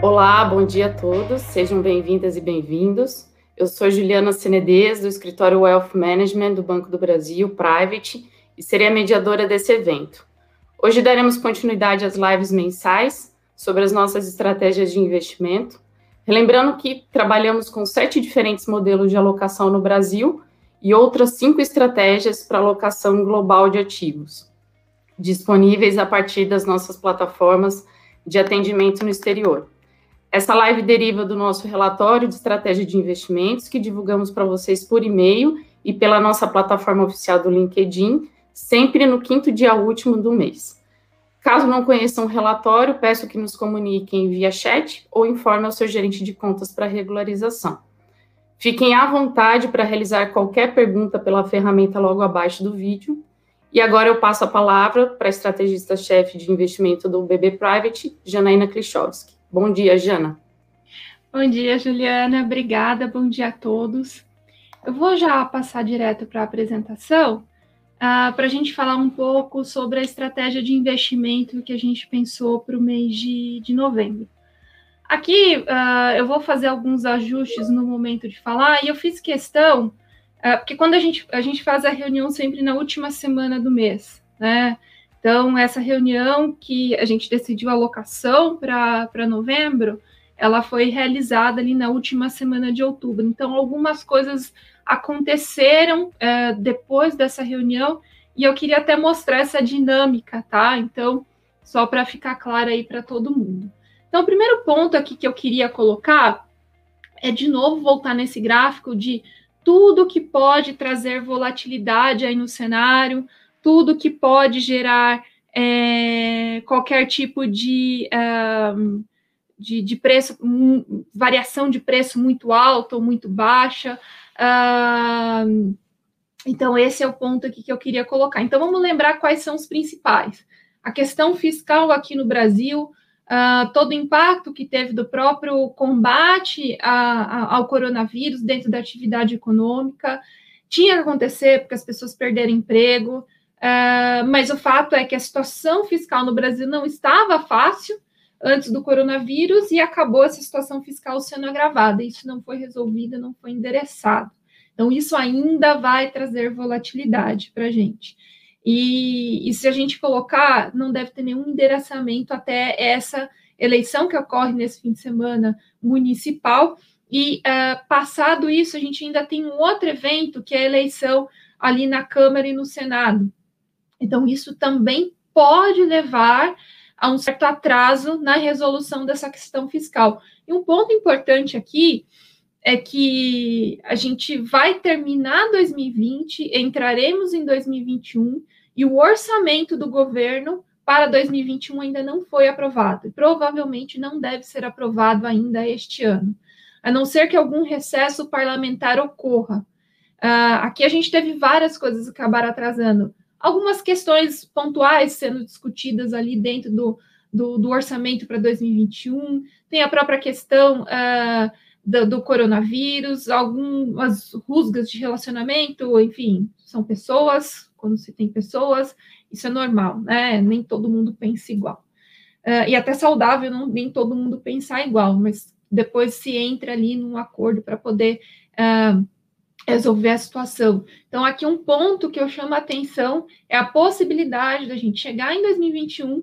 Olá, bom dia a todos, sejam bem-vindas e bem-vindos. Eu sou Juliana Senedez, do escritório Wealth Management do Banco do Brasil, Private, e serei a mediadora desse evento. Hoje daremos continuidade às lives mensais sobre as nossas estratégias de investimento, relembrando que trabalhamos com sete diferentes modelos de alocação no Brasil e outras cinco estratégias para alocação global de ativos, disponíveis a partir das nossas plataformas de atendimento no exterior. Essa live deriva do nosso relatório de estratégia de investimentos que divulgamos para vocês por e-mail e pela nossa plataforma oficial do LinkedIn, sempre no quinto dia último do mês. Caso não conheçam o relatório, peço que nos comuniquem via chat ou informe ao seu gerente de contas para regularização. Fiquem à vontade para realizar qualquer pergunta pela ferramenta logo abaixo do vídeo. E agora eu passo a palavra para a estrategista-chefe de investimento do BB Private, Janaína Klichowski. Bom dia, Jana. Bom dia, Juliana. Obrigada. Bom dia a todos. Eu vou já passar direto para a apresentação, uh, para a gente falar um pouco sobre a estratégia de investimento que a gente pensou para o mês de, de novembro. Aqui uh, eu vou fazer alguns ajustes no momento de falar, e eu fiz questão, uh, porque quando a gente, a gente faz a reunião sempre na última semana do mês, né? Então, essa reunião que a gente decidiu a alocação para novembro, ela foi realizada ali na última semana de outubro. Então, algumas coisas aconteceram é, depois dessa reunião e eu queria até mostrar essa dinâmica, tá? Então, só para ficar claro aí para todo mundo. Então, o primeiro ponto aqui que eu queria colocar é de novo voltar nesse gráfico de tudo que pode trazer volatilidade aí no cenário, tudo que pode gerar é, qualquer tipo de, um, de, de, preço, um, variação de preço muito alta ou muito baixa. Um, então, esse é o ponto aqui que eu queria colocar. Então, vamos lembrar quais são os principais. A questão fiscal aqui no Brasil, uh, todo o impacto que teve do próprio combate a, a, ao coronavírus dentro da atividade econômica, tinha que acontecer porque as pessoas perderam emprego, Uh, mas o fato é que a situação fiscal no Brasil não estava fácil antes do coronavírus e acabou essa situação fiscal sendo agravada. Isso não foi resolvido, não foi endereçado. Então, isso ainda vai trazer volatilidade para a gente. E, e, se a gente colocar, não deve ter nenhum endereçamento até essa eleição que ocorre nesse fim de semana municipal. E uh, passado isso, a gente ainda tem um outro evento, que é a eleição ali na Câmara e no Senado. Então, isso também pode levar a um certo atraso na resolução dessa questão fiscal. E um ponto importante aqui é que a gente vai terminar 2020, entraremos em 2021 e o orçamento do governo para 2021 ainda não foi aprovado provavelmente não deve ser aprovado ainda este ano, a não ser que algum recesso parlamentar ocorra. Uh, aqui a gente teve várias coisas que acabaram atrasando algumas questões pontuais sendo discutidas ali dentro do, do, do orçamento para 2021, tem a própria questão uh, do, do, coronavírus, algumas rusgas de relacionamento, enfim, são pessoas, quando se tem pessoas, isso é normal, né? Nem todo mundo pensa igual. Uh, e até saudável, não, nem todo mundo pensar igual, mas depois se entra ali num acordo para poder. Uh, resolver a situação. Então, aqui um ponto que eu chamo a atenção é a possibilidade da gente chegar em 2021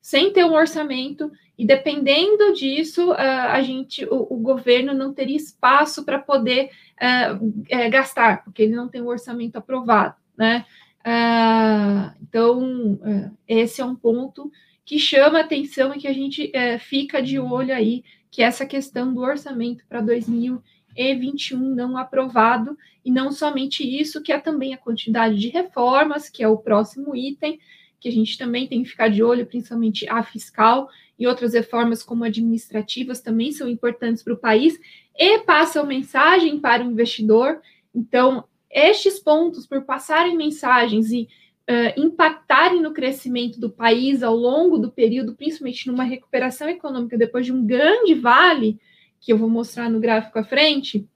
sem ter um orçamento e dependendo disso, a gente, o, o, governo não teria espaço para poder uh, é, gastar, porque ele não tem um orçamento aprovado, né? Uh, então, esse é um ponto que chama atenção e que a gente fica de olho aí, que é essa questão do orçamento para 2021 e21 não aprovado, e não somente isso, que é também a quantidade de reformas, que é o próximo item, que a gente também tem que ficar de olho, principalmente a fiscal e outras reformas como administrativas também são importantes para o país e passam mensagem para o investidor. Então, estes pontos, por passarem mensagens e uh, impactarem no crescimento do país ao longo do período, principalmente numa recuperação econômica depois de um grande vale, que eu vou mostrar no gráfico à frente,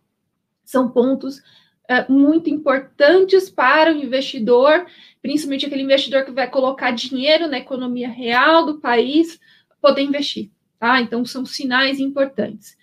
são pontos uh, muito importantes para o investidor, principalmente aquele investidor que vai colocar dinheiro na economia real do país, poder investir. tá? Então, são sinais importantes.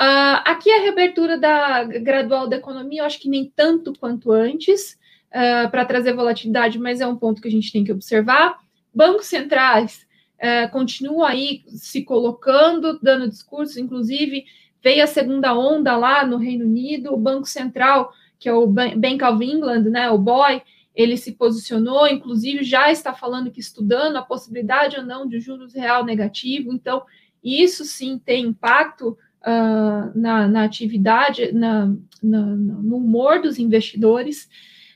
Uh, aqui a reabertura da gradual da economia, eu acho que nem tanto quanto antes, uh, para trazer volatilidade, mas é um ponto que a gente tem que observar. Bancos centrais uh, continuam aí se colocando, dando discursos, inclusive veio a segunda onda lá no Reino Unido, o Banco Central, que é o Bank of England, né, o BOE, ele se posicionou, inclusive já está falando que estudando a possibilidade ou não de juros real negativo, então isso sim tem impacto uh, na, na, atividade, na, na, no humor dos investidores.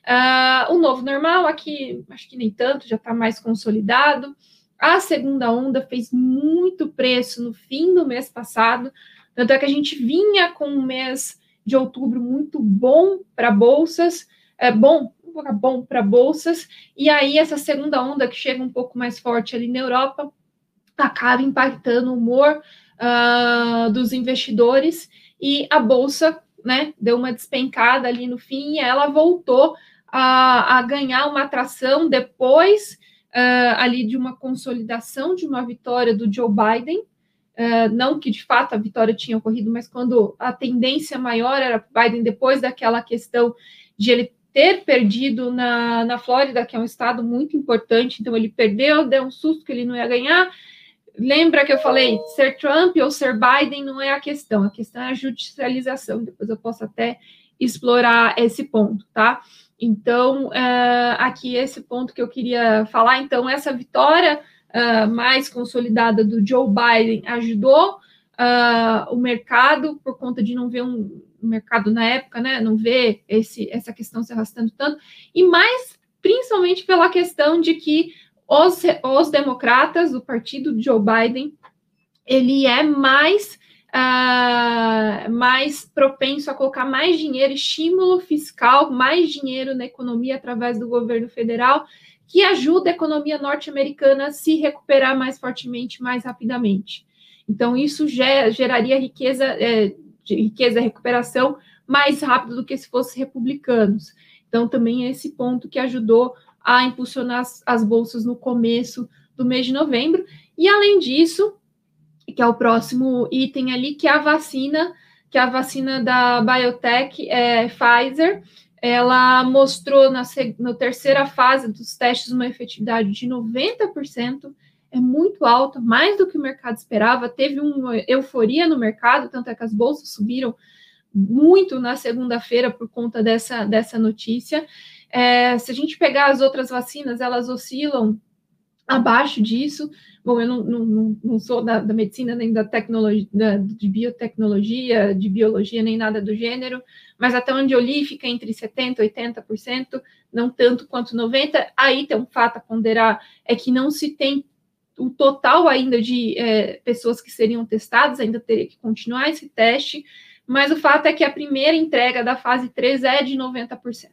Uh, o novo normal, aqui acho que nem tanto, já está mais consolidado. A segunda onda fez muito preço no fim do mês passado, tanto é que a gente vinha com um mês de outubro muito bom para bolsas, é bom, bom para bolsas, e aí essa segunda onda que chega um pouco mais forte ali na Europa acaba impactando o humor uh, dos investidores e a bolsa né, deu uma despencada ali no fim e ela voltou a, a ganhar uma atração depois uh, ali de uma consolidação de uma vitória do Joe Biden. Uh, não que de fato a vitória tinha ocorrido, mas quando a tendência maior era Biden depois daquela questão de ele ter perdido na, na Flórida, que é um estado muito importante, então ele perdeu, deu um susto que ele não ia ganhar, lembra que eu falei, ser Trump ou ser Biden não é a questão, a questão é a judicialização. Depois eu posso até explorar esse ponto, tá? Então, uh, aqui esse ponto que eu queria falar. Então, essa vitória uh, mais consolidada do Joe Biden ajudou uh, o mercado por conta de não ver um mercado na época, né? Não ver esse, essa questão se arrastando tanto, e mais principalmente pela questão de que os, os democratas, do partido de Joe Biden, ele é mais, uh, mais propenso a colocar mais dinheiro, estímulo fiscal, mais dinheiro na economia através do governo federal, que ajuda a economia norte-americana a se recuperar mais fortemente, mais rapidamente. Então, isso ger, geraria riqueza, é, riqueza, recuperação mais rápido do que se fosse republicanos. Então, também é esse ponto que ajudou a impulsionar as, as bolsas no começo do mês de novembro. E além disso, que é o próximo item ali, que é a vacina, que é a vacina da biotech é, Pfizer, ela mostrou na, na terceira fase dos testes uma efetividade de 90%, é muito alta, mais do que o mercado esperava. Teve uma euforia no mercado, tanto é que as bolsas subiram muito na segunda-feira por conta dessa, dessa notícia. É, se a gente pegar as outras vacinas, elas oscilam abaixo disso. Bom, eu não, não, não sou da, da, medicina nem da tecnologia, da, de biotecnologia, de biologia, nem nada do gênero, mas até onde eu li fica entre 70% e 80%, não tanto quanto 90%. Aí tem um fato a ponderar, é que não se tem o total ainda de é, pessoas que seriam testadas, ainda teria que continuar esse teste, mas o fato é que a primeira entrega da fase 3 é de 90%.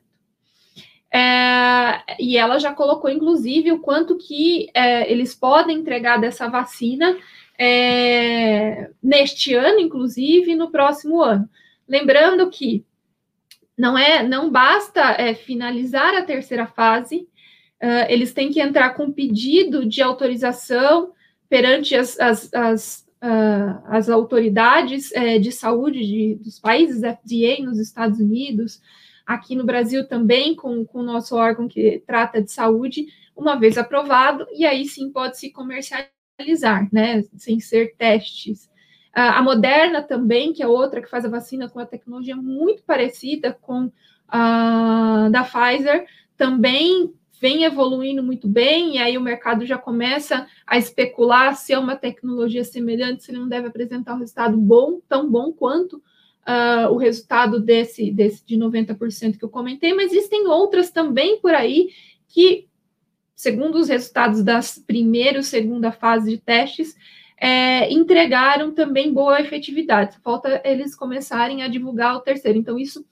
É, e ela já colocou, inclusive, o quanto que é, eles podem entregar dessa vacina é, neste ano, inclusive, no próximo ano. Lembrando que não é, não basta é, finalizar a terceira fase, uh, eles têm que entrar com pedido de autorização perante as, as, as, uh, as autoridades é, de saúde de, dos países FDA nos Estados Unidos, aqui no Brasil também, com, com o nosso órgão que trata de saúde, uma vez aprovado, e aí sim pode se comercializar, né, sem ser testes. a Moderna também, que é outra que faz a vacina com a tecnologia muito parecida com a da Pfizer, também vem evoluindo muito bem, e aí o mercado já começa a especular se é uma tecnologia semelhante, se ele não deve apresentar um resultado bom, tão bom quanto uh, o resultado desse, desse de 90% que eu comentei, mas existem outras também por aí que, segundo os resultados das primeira e segunda fase de testes, é, entregaram também boa efetividade. Falta eles começarem a divulgar o terceiro. Então, isso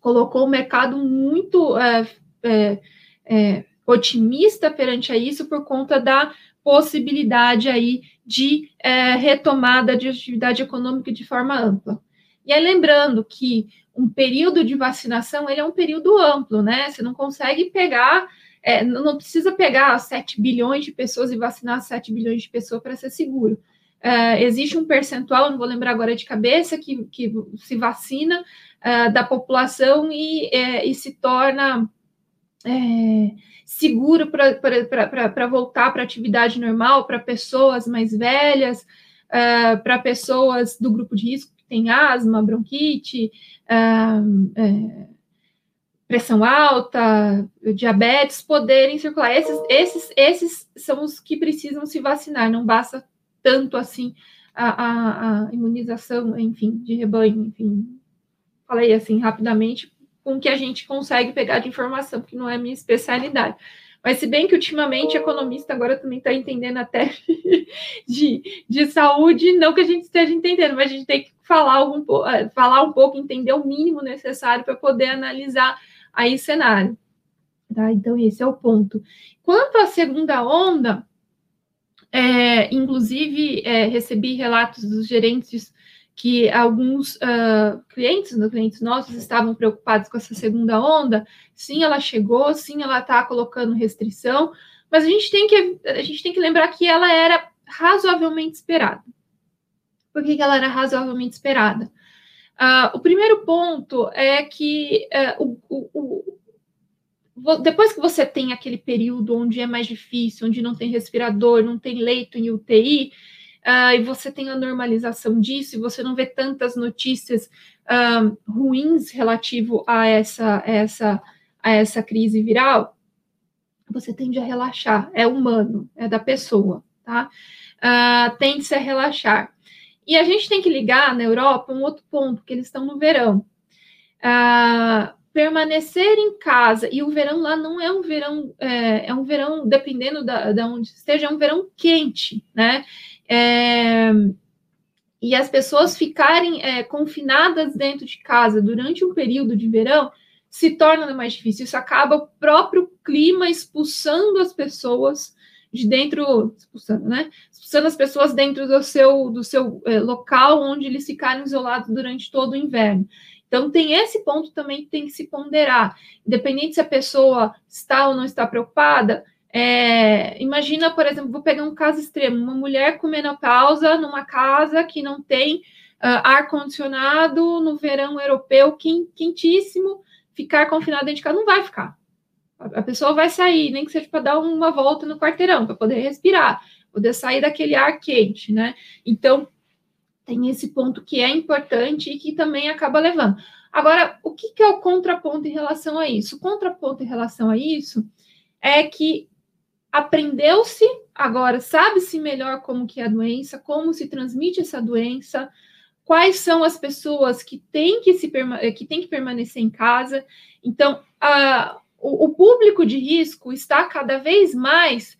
colocou o mercado muito é, é, é otimista perante a isso por conta da possibilidade aí de é, retomada de atividade econômica de forma ampla. E aí, lembrando que um período de vacinação ele é um período amplo, né? Você não consegue pegar, é, não precisa pegar 7 bilhões de pessoas e vacinar 7 bilhões de pessoas para ser seguro. uh, existe um percentual, não vou lembrar agora de cabeça, que, que se vacina uh, da população e, é, e se torna é, seguro para voltar para a atividade normal, para pessoas mais velhas, para pessoas do grupo de risco tem asma, bronquite, uh, é, pressão alta, diabetes, poderem circular. Esses, esses, esses são os que precisam se vacinar, não basta tanto assim a, a, a imunização, enfim, de rebanho, enfim. Falei assim rapidamente, com o que a gente consegue pegar de informação, que não é minha especialidade. Mas se bem que ultimamente economista agora também está entendendo até de, de saúde, não que a gente esteja entendendo, mas a gente tem que falar, algum, eh, falar um pouco, entender o mínimo necessário para poder analisar aí cenário. Tá? Então, esse é o ponto. Quanto à segunda onda, é, inclusive é, recebi relatos dos gerentes que alguns uh, clientes, né, clientes nossos, estavam preocupados com essa segunda onda. Sim, ela chegou, sim, ela está colocando restrição, mas a gente tem que a gente tem que lembrar que ela era razoavelmente esperada. Por que, que ela era razoavelmente esperada? Uh, o primeiro ponto é que uh, o, o, o, depois que você tem aquele período onde é mais difícil, onde não tem respirador, não tem leito em UTI, uh, e você tem a normalização disso, e você não vê tantas notícias uh, ruins relativo a essa, essa, a essa crise viral, você tende a relaxar. É humano, é da pessoa, tá? Uh, tende-se a relaxar. E a gente tem que ligar na Europa um outro ponto, que eles estão no verão. Uh, permanecer em casa, e o verão lá não é um verão, é, é um verão, dependendo da, da onde esteja, é um verão quente, né? É, e as pessoas ficarem é, confinadas dentro de casa durante um período de verão se torna mais difícil. Isso acaba o próprio clima expulsando as pessoas de dentro, expulsando, né? Expulsando as pessoas dentro do seu, do seu é, local onde eles ficaram isolados durante todo o inverno. Então, tem esse ponto também que tem que se ponderar. Independente se a pessoa está ou não está preocupada, é, imagina, por exemplo, vou pegar um caso extremo: uma mulher com menopausa numa casa que não tem uh, ar-condicionado no verão europeu quentíssimo, ficar confinada dentro de casa não vai ficar. A pessoa vai sair, nem que seja para dar uma volta no quarteirão, para poder respirar, poder sair daquele ar quente, né? Então, tem esse ponto que é importante e que também acaba levando. Agora, o que, que é o contraponto em relação a isso? O contraponto em relação a isso é que aprendeu-se, agora sabe-se melhor como que é a doença, como se transmite essa doença, quais são as pessoas que têm que, se, que, têm que permanecer em casa. Então, a, o, o, público de risco está cada vez mais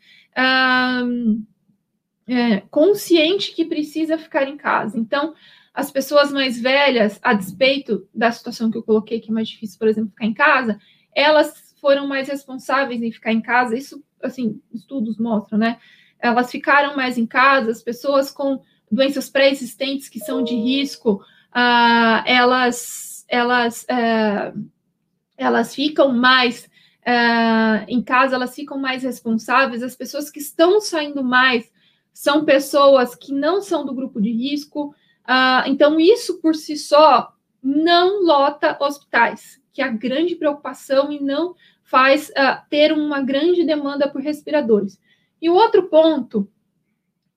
é, consciente que precisa ficar em casa. Então, as pessoas mais velhas, a despeito da situação que eu coloquei, que é mais difícil, por exemplo, ficar em casa, elas foram mais responsáveis em ficar em casa. Isso assim, estudos mostram, né? Elas ficaram mais em casa, as pessoas com doenças pré-existentes que são de risco, uh, elas, elas, uh, elas ficam mais uh, em casa, elas ficam mais responsáveis, as pessoas que estão saindo mais são pessoas que não são do grupo de risco, então isso por si só não lota hospitais, que é a grande preocupação e não faz uh, ter uma grande demanda por respiradores. E o outro ponto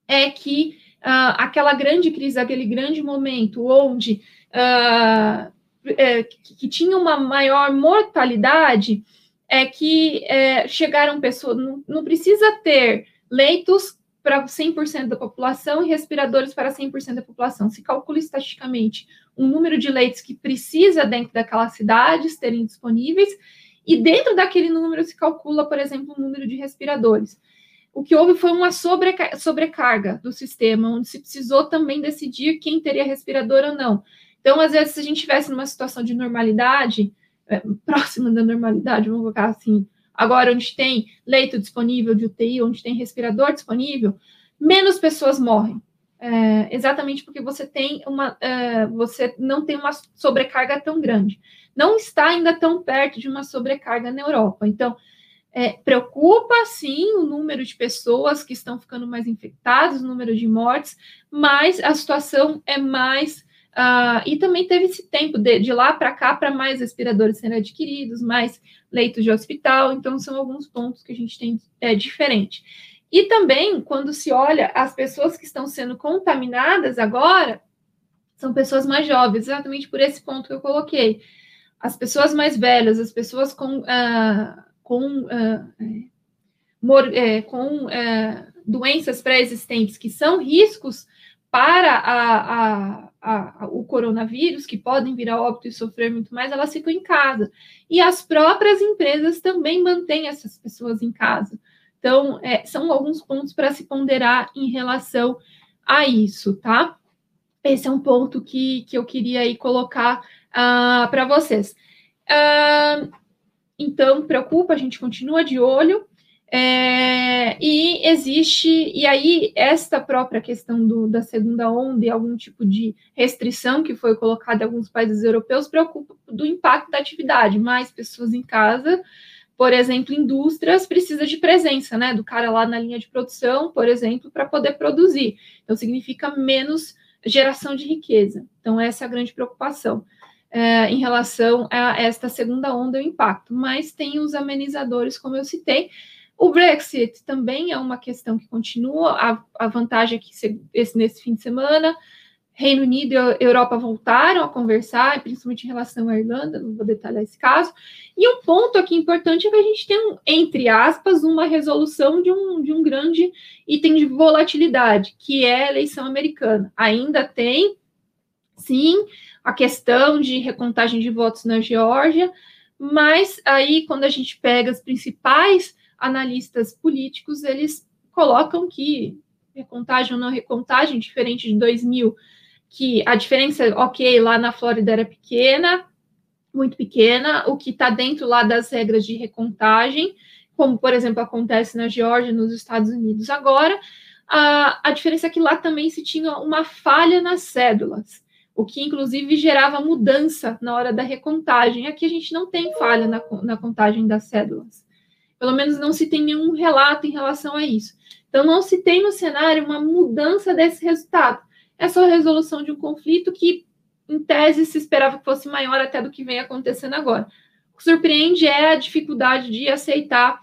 é que uh, aquela grande crise, aquele grande momento onde uh, é, que, que, tinha uma maior mortalidade, é que é, chegaram pessoas, não, não precisa ter leitos para 100% da população e respiradores para 100% da população. Se calcula estatisticamente um número de leitos que precisa dentro daquelas cidades terem disponíveis e dentro daquele número se calcula, por exemplo, o número de respiradores. O que houve foi uma sobreca sobrecarga do sistema, onde se precisou também decidir quem teria respirador ou não. Então, às vezes, se a gente tivesse numa situação de normalidade, é, próxima da normalidade, vamos colocar assim, agora onde tem leito disponível de UTI, onde tem respirador disponível, menos pessoas morrem. É, exatamente porque você tem uma, é, você não tem uma sobrecarga tão grande não está ainda tão perto de uma sobrecarga na Europa. Então, É, preocupa sim o número de pessoas que estão ficando mais infectadas, o número de mortes, mas a situação é mais. Uh, e também teve esse tempo de, de lá para cá para mais respiradores serem adquiridos, mais leitos de hospital, então são alguns pontos que a gente tem é, diferente. E também, quando se olha as pessoas que estão sendo contaminadas agora, são pessoas mais jovens, exatamente por esse ponto que eu coloquei. As pessoas mais velhas, as pessoas com, uh, com, uh, mor, é, com uh, doenças pré-existentes que são riscos para a, a, a, o coronavírus, que podem vir a óbito e sofrer muito mais, elas ficam em casa. E as próprias empresas também mantêm essas pessoas em casa. Então, é, são alguns pontos para se ponderar em relação a isso, tá? Esse é um ponto que, que eu queria aí colocar uh, para vocês. Uh, então, preocupa, a gente continua de olho. É, e existe, e aí, esta própria questão do, da segunda onda e algum tipo de restrição que foi colocada em alguns países europeus preocupa do impacto da atividade, mais pessoas em casa, por exemplo, indústrias precisa de presença, né, do cara lá na linha de produção, por exemplo, para poder produzir. Então, significa menos geração de riqueza. Então, essa é a grande preocupação é, em relação a esta segunda onda, o impacto. Mas tem os amenizadores, como eu citei. O Brexit também é uma questão que continua. A, a vantagem é que esse, nesse fim de semana Reino Unido e Europa voltaram a conversar, principalmente em relação à Irlanda, não vou detalhar esse caso. E um ponto aqui importante é que a gente tem, entre aspas, uma resolução de um, de um grande item de volatilidade, que é a eleição americana. Ainda tem, sim, a questão de recontagem de votos na Geórgia, mas aí, quando a gente pega os principais analistas políticos, eles colocam que recontagem ou não recontagem, diferente de 2000 que a diferença, ok, lá na Flórida era pequena, muito pequena, o que está dentro lá das regras de recontagem, como, por exemplo, acontece na Geórgia, nos Estados Unidos agora, a, a diferença é que lá também se tinha uma falha nas cédulas, o que inclusive gerava mudança na hora da recontagem. Aqui a gente não tem falha na, na contagem das cédulas. Pelo menos não se tem nenhum relato em relação a isso. Então, não se tem no cenário uma mudança desse resultado é só a resolução de um conflito que, em tese, se esperava que fosse maior até do que vem acontecendo agora. O que surpreende é a dificuldade de aceitar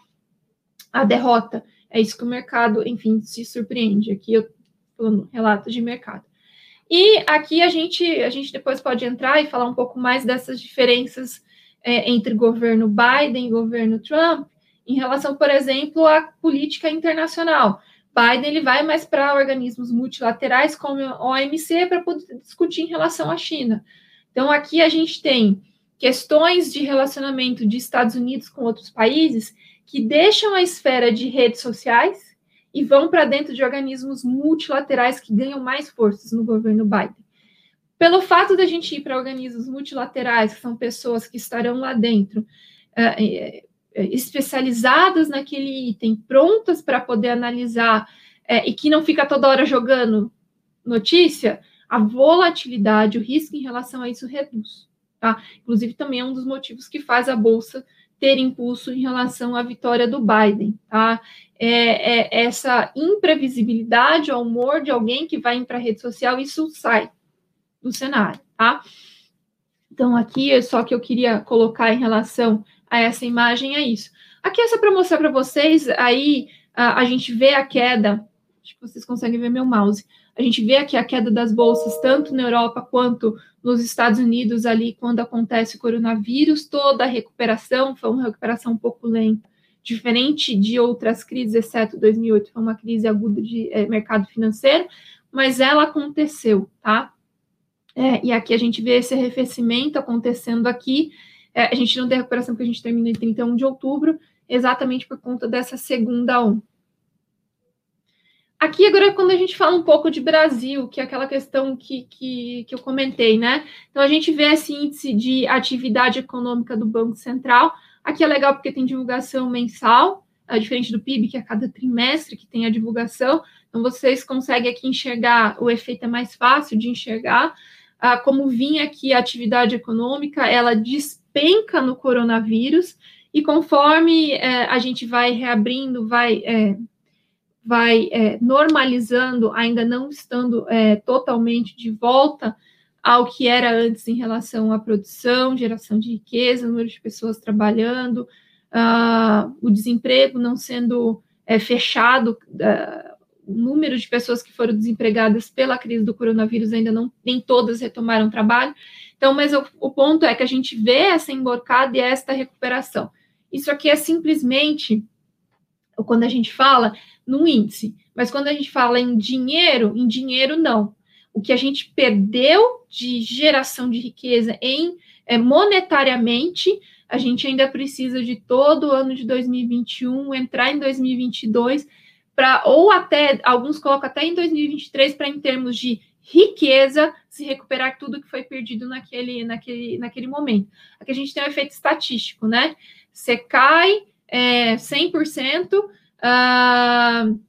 a derrota. É isso que o mercado, enfim, se surpreende. Aqui eu falando relatos de mercado. E aqui a gente, a gente depois pode entrar e falar um pouco mais dessas diferenças é, entre governo Biden e governo Trump, em relação, por exemplo, à política internacional. Biden ele vai mais para organismos multilaterais como a OMC para poder discutir em relação à China. Então aqui a gente tem questões de relacionamento de Estados Unidos com outros países que deixam a esfera de redes sociais e vão para dentro de organismos multilaterais que ganham mais forças no governo Biden. Pelo fato da gente ir para organismos multilaterais, que são pessoas que estarão lá dentro, uh, é, especializadas naquele item, prontas para poder analisar é, e que não fica toda hora jogando notícia, a volatilidade, o risco em relação a isso reduz. Tá? Inclusive, também é um dos motivos que faz a Bolsa ter impulso em relação à vitória do Biden. Tá? É, é essa imprevisibilidade, o humor de alguém que vai para a rede social, isso sai do cenário. Tá? Então, aqui é só que eu queria colocar em relação a essa imagem é isso. Aqui é só para mostrar para vocês, aí a, a, gente vê a queda, acho que vocês conseguem ver meu mouse, a gente vê aqui a queda das bolsas, tanto na Europa quanto nos Estados Unidos, ali quando acontece o coronavírus, toda a recuperação foi uma recuperação um pouco lenta, diferente de outras crises, exceto 2008, foi uma crise aguda de é, mercado financeiro, mas ela aconteceu, tá? É, e aqui a gente vê esse arrefecimento acontecendo aqui, é, a gente não tem recuperação porque a gente termina em 31 de outubro, exatamente por conta dessa segunda onda. Aqui agora é quando a gente fala um pouco de Brasil, que é aquela questão que, que, que eu comentei, né? Então a gente vê esse índice de atividade econômica do Banco Central. Aqui é legal porque tem divulgação mensal, é diferente do PIB, que é cada trimestre que tem a divulgação. Então vocês conseguem aqui enxergar, o efeito é mais fácil de enxergar. Ah, como vinha aqui a atividade econômica, ela diz penca no coronavírus E conforme é, a gente vai reabrindo, vai, é, vai é, normalizando, ainda não estando é, totalmente de volta ao que era antes em relação à produção, geração de riqueza, número de pessoas trabalhando, uh, o desemprego não sendo é, fechado, uh, o número de pessoas que foram desempregadas pela crise do coronavírus ainda não, nem todas retomaram trabalho. Então, mas o, o ponto é que a gente vê essa emborcada e esta recuperação. Isso aqui é simplesmente, quando a gente fala no índice, mas quando a gente fala em dinheiro, em dinheiro não. O que a gente perdeu de geração de riqueza em é, monetariamente, a gente ainda precisa de todo o ano de 2021 entrar em 2022 para ou até alguns colocam até em 2023 para em termos de riqueza se recuperar tudo que foi perdido naquele naquele naquele momento. Aqui a gente tem um efeito estatístico, né? Você cai é, 100%, uh,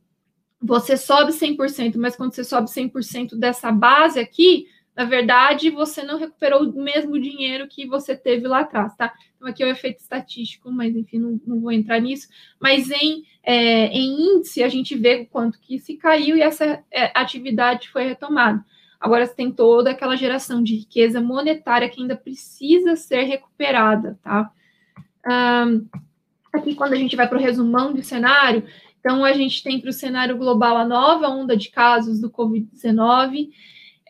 você sobe 100%, mas quando você sobe 100% dessa base aqui, na verdade, você não recuperou o mesmo dinheiro que você teve lá atrás, tá? Então, aqui é o efeito estatístico, mas enfim, não, não vou entrar nisso. Mas em, é, em índice, a gente vê o quanto que se caiu e essa é, atividade foi retomada. Agora, você tem toda aquela geração de riqueza monetária que ainda precisa ser recuperada, tá? Um, aqui, quando a gente vai para o resumão do cenário, então, a gente tem para o cenário global a nova onda de casos do Covid-19.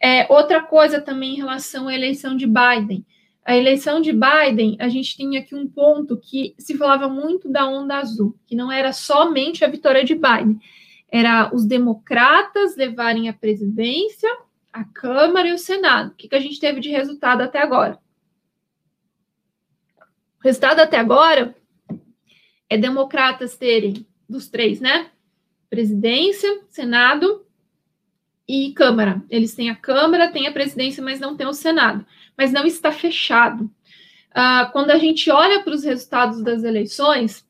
É, outra coisa também em relação à eleição de Biden. A eleição de Biden, a gente tinha aqui um ponto que se falava muito da onda azul, que não era somente a vitória de Biden, era os democratas levarem a presidência, a Câmara e o Senado. O que, que a gente teve de resultado até agora? O resultado até agora é democratas terem dos três, né? Presidência, Senado e Câmara. Eles têm a Câmara, têm a presidência, mas não tem o Senado. Mas não está fechado. Uh, quando a gente olha para os resultados das eleições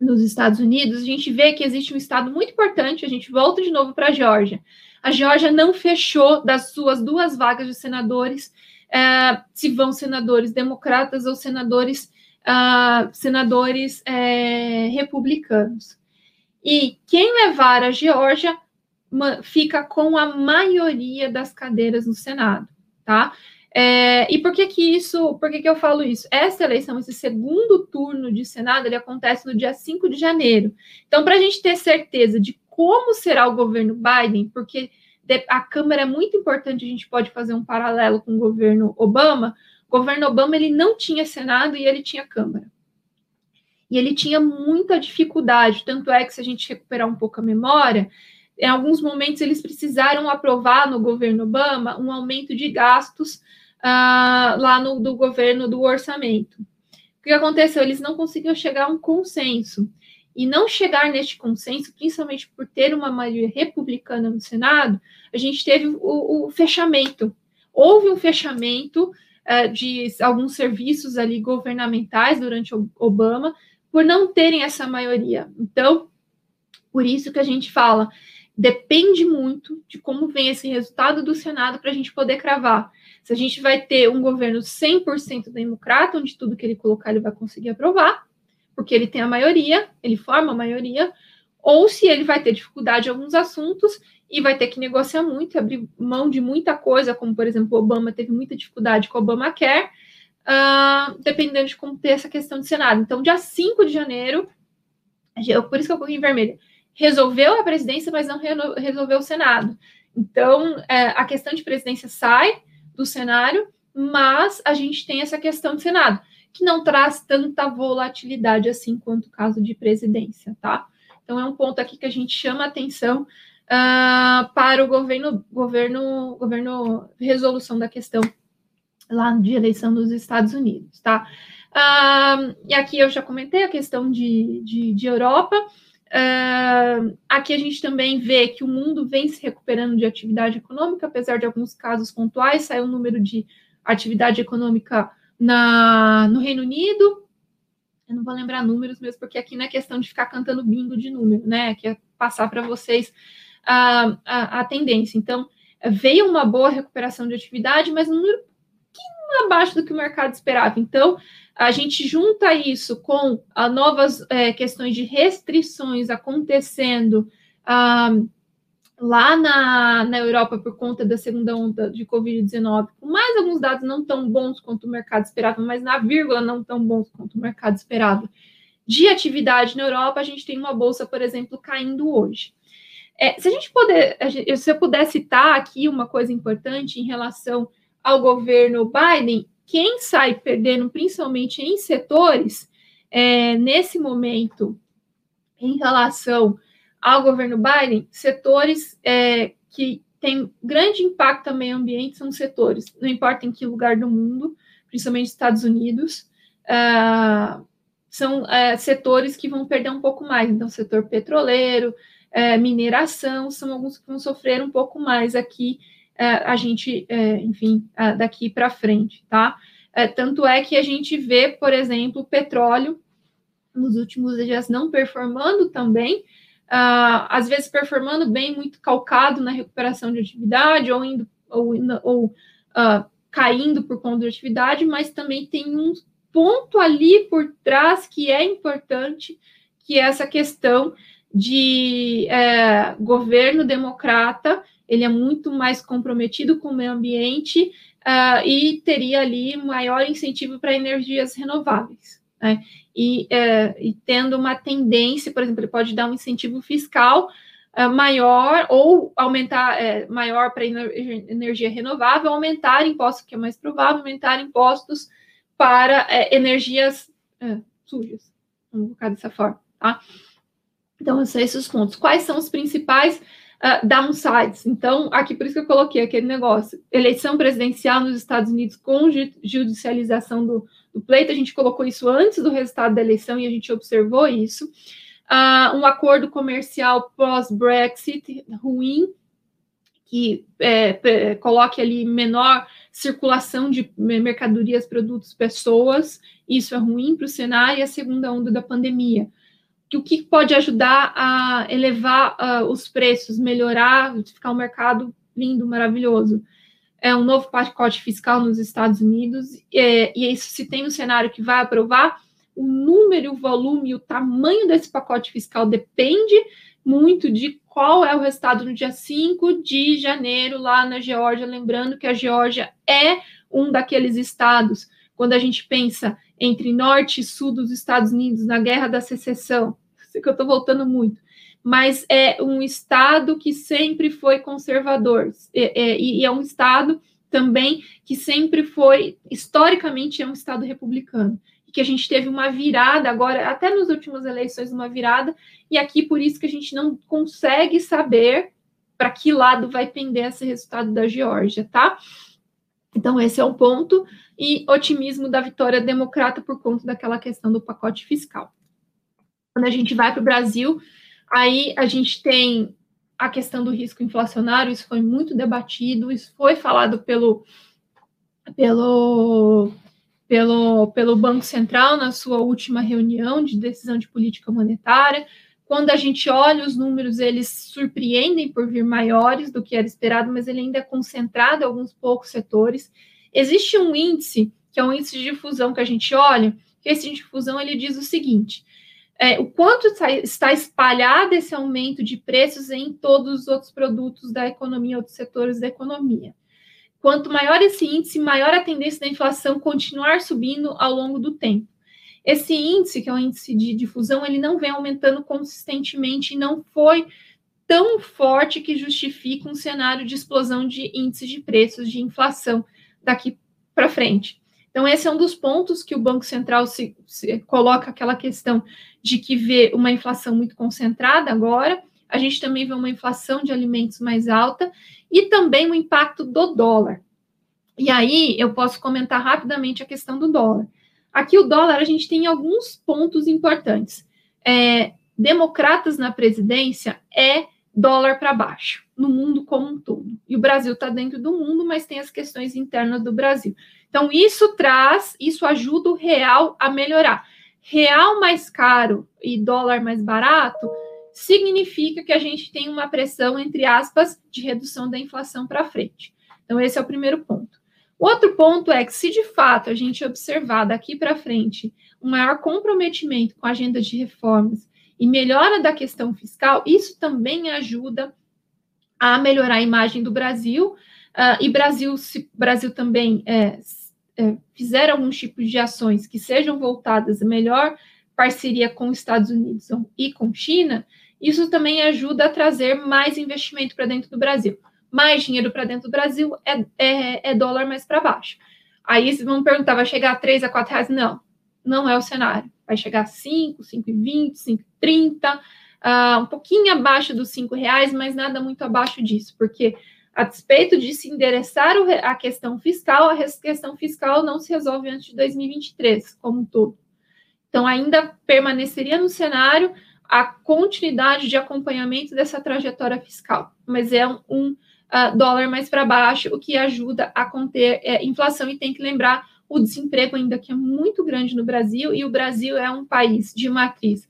nos Estados Unidos, a gente vê que existe um estado muito importante. A gente volta de novo para a Geórgia. A Geórgia não fechou das suas duas vagas de senadores, uh, se vão senadores democratas ou senadores, uh, senadores uh, republicanos. E quem levar a Geórgia fica com a maioria das cadeiras no Senado, tá? É, e por que que isso, por que que eu falo isso? Essa eleição, esse segundo turno de Senado, ele acontece no dia 5 de janeiro. Então, para a gente ter certeza de como será o governo Biden, porque a Câmara é muito importante, a gente pode fazer um paralelo com o governo Obama, o governo Obama, ele não tinha Senado e ele tinha Câmara e ele tinha muita dificuldade. Tanto é que, se a gente recuperar um pouco a memória, em alguns momentos eles precisaram aprovar no governo Obama um aumento de gastos uh, lá no do governo do orçamento. O que aconteceu? Eles não conseguiram chegar a um consenso. E não chegar neste consenso, principalmente por ter uma maioria republicana no Senado, a gente teve o, o fechamento. Houve um fechamento uh, de alguns serviços ali governamentais durante o Obama, por não terem essa maioria. Então, por isso que a gente fala, depende muito de como vem esse resultado do Senado para a gente poder cravar. Se a gente vai ter um governo 100% democrata, onde tudo que ele colocar ele vai conseguir aprovar, porque ele tem a maioria, ele forma a maioria, ou se ele vai ter dificuldade em alguns assuntos e vai ter que negociar muito, abrir mão de muita coisa, como, por exemplo, Obama teve muita dificuldade com o Obamacare, uh, dependendo de como ter essa questão de Senado. Então, dia 5 de janeiro, por isso que eu coloquei em vermelho, resolveu a presidência, mas não resolveu o Senado. Então, é, a questão de presidência sai do cenário, mas a gente tem essa questão de Senado, que não traz tanta volatilidade assim quanto o caso de presidência, tá? Então, é um ponto aqui que a gente chama atenção uh, para o governo, governo, governo, resolução da questão lá de eleição dos Estados Unidos, tá? Uh, e aqui eu já comentei a questão de, de, de Europa. Uh, aqui a gente também vê que o mundo vem se recuperando de atividade econômica, apesar de alguns casos pontuais, saiu o número de atividade econômica na, no Reino Unido. Eu não vou lembrar números mesmo, porque aqui não é questão de ficar cantando bingo de número, né? Aqui é passar para vocês a, a, a tendência. Então, veio uma boa recuperação de atividade, mas um número abaixo do que o mercado esperava. Então, a gente junta isso com a novas é, questões de restrições acontecendo ah, lá na, na Europa por conta da segunda onda de Covid-19, com mais alguns dados não tão bons quanto o mercado esperava, mas na vírgula não tão bons quanto o mercado esperava, de atividade na Europa, a gente tem uma bolsa, por exemplo, caindo hoje. É, se a gente puder, se eu puder citar aqui uma coisa importante em relação ao governo Biden, quem sai perdendo, principalmente em setores, é, nesse momento, em relação ao governo Biden, setores é, que têm grande impacto ao meio ambiente são setores, não importa em que lugar do mundo, principalmente Estados Unidos, uh, são uh, setores que vão perder um pouco mais. Então, setor petroleiro, uh, mineração, são alguns que vão sofrer um pouco mais aqui, a gente, enfim, daqui para frente, tá? tanto é que a gente vê, por exemplo, o petróleo nos últimos dias não performando também, uh, às vezes performando bem, muito calcado na recuperação de atividade, ou indo ou, ou uh, caindo por conta de atividade, mas também tem um ponto ali por trás que é importante, que é essa questão de é, governo democrata, ele é muito mais comprometido com o meio ambiente uh, e teria ali maior incentivo para energias renováveis. Né? e, é, e tendo uma tendência, por exemplo, ele pode dar um incentivo fiscal é, maior ou aumentar é, maior para energia renovável, aumentar impostos, que é mais provável, aumentar impostos para é, energias sujas, vamos colocar dessa forma, tá? Então, esses são esses pontos. Quais são os principais uh, downsides? Então, aqui por isso que eu coloquei aquele negócio: eleição presidencial nos Estados Unidos com judicialização do, do pleito, a gente colocou isso antes do resultado da eleição e a gente observou isso. Uh, um acordo comercial pós-Brexit ruim, que é, coloque ali menor circulação de mercadorias, produtos, pessoas, isso é ruim para o cenário, e a segunda onda da pandemia. O que pode ajudar a elevar uh, os preços, melhorar, ficar um mercado lindo, maravilhoso? é um novo pacote fiscal nos Estados Unidos, e isso se tem um cenário que vai aprovar, o número, o volume, o tamanho desse pacote fiscal depende muito de qual é o resultado no dia 5 de janeiro lá na Geórgia, lembrando que a Geórgia é um daqueles estados, quando a gente pensa entre norte e sul dos Estados Unidos, na guerra da secessão, que eu estou voltando muito, mas é um Estado que sempre foi conservador, é, é, e é um Estado também que sempre foi, historicamente, é um Estado republicano, e que a gente teve uma virada agora, até nas últimas eleições, uma virada, e aqui por isso que a gente não consegue saber para que lado vai pender esse resultado da Geórgia, tá? Então, esse é um ponto, e otimismo da vitória democrata por conta daquela questão do pacote fiscal. Quando a gente vai para o Brasil, Aí a gente tem a questão do risco inflacionário, isso foi muito debatido, isso foi falado pelo, pelo, pelo, pelo Banco Central na sua última reunião de decisão de política monetária. Quando a gente olha os números, eles surpreendem por vir maiores do que era esperado, mas ele ainda é concentrado em alguns poucos setores. Existe um índice, que é um índice de difusão que a gente olha, que esse de difusão ele diz o seguinte: é, o quanto está espalhado esse aumento de preços em todos os outros produtos da economia, outros setores da economia. Quanto maior esse índice, maior a tendência da inflação continuar subindo ao longo do tempo. Esse índice, que é o índice de difusão, ele não vem aumentando consistentemente e não foi tão forte que justifica um cenário de explosão de índices de preços, de inflação daqui para frente. Então, esse é um dos pontos que o Banco Central se, se coloca aquela questão de que vê uma inflação muito concentrada agora, a gente também vê uma inflação de alimentos mais alta e também o impacto do dólar. E aí eu posso comentar rapidamente a questão do dólar. Aqui o dólar a gente tem alguns pontos importantes. É, democratas na presidência é dólar para baixo, no mundo como um todo. E o Brasil está dentro do mundo, mas tem as questões internas do Brasil. Então, isso traz, isso ajuda o real a melhorar. Real mais caro e dólar mais barato significa que a gente tem uma pressão, entre aspas, de redução da inflação para frente. Então, esse é o primeiro ponto. Outro ponto é que, se de fato a gente observar daqui para frente um maior comprometimento com a agenda de reformas e melhora da questão fiscal, isso também ajuda a melhorar a imagem do Brasil. Uh, e Brasil, se Brasil também é, é, fizer algum tipo de ações que sejam voltadas a melhor parceria com os Estados Unidos e com China, isso também ajuda a trazer mais investimento para dentro do Brasil. Mais dinheiro para dentro do Brasil é, é, é dólar mais para baixo. Aí vocês vão perguntar, vai chegar a 3 a 4 reais? Não, não é o cenário. Vai chegar a 5, 5,20, 5,30, uh, um pouquinho abaixo dos 5 reais, mas nada muito abaixo disso, porque a despeito de se endereçar a questão fiscal, a questão fiscal não se resolve antes de 2023, como um todo. Então, ainda permaneceria no cenário a continuidade de acompanhamento dessa trajetória fiscal, mas é um, um uh, dólar mais para baixo, o que ajuda a conter é, inflação. E tem que lembrar o desemprego ainda que é muito grande no Brasil, e o Brasil é um país de matriz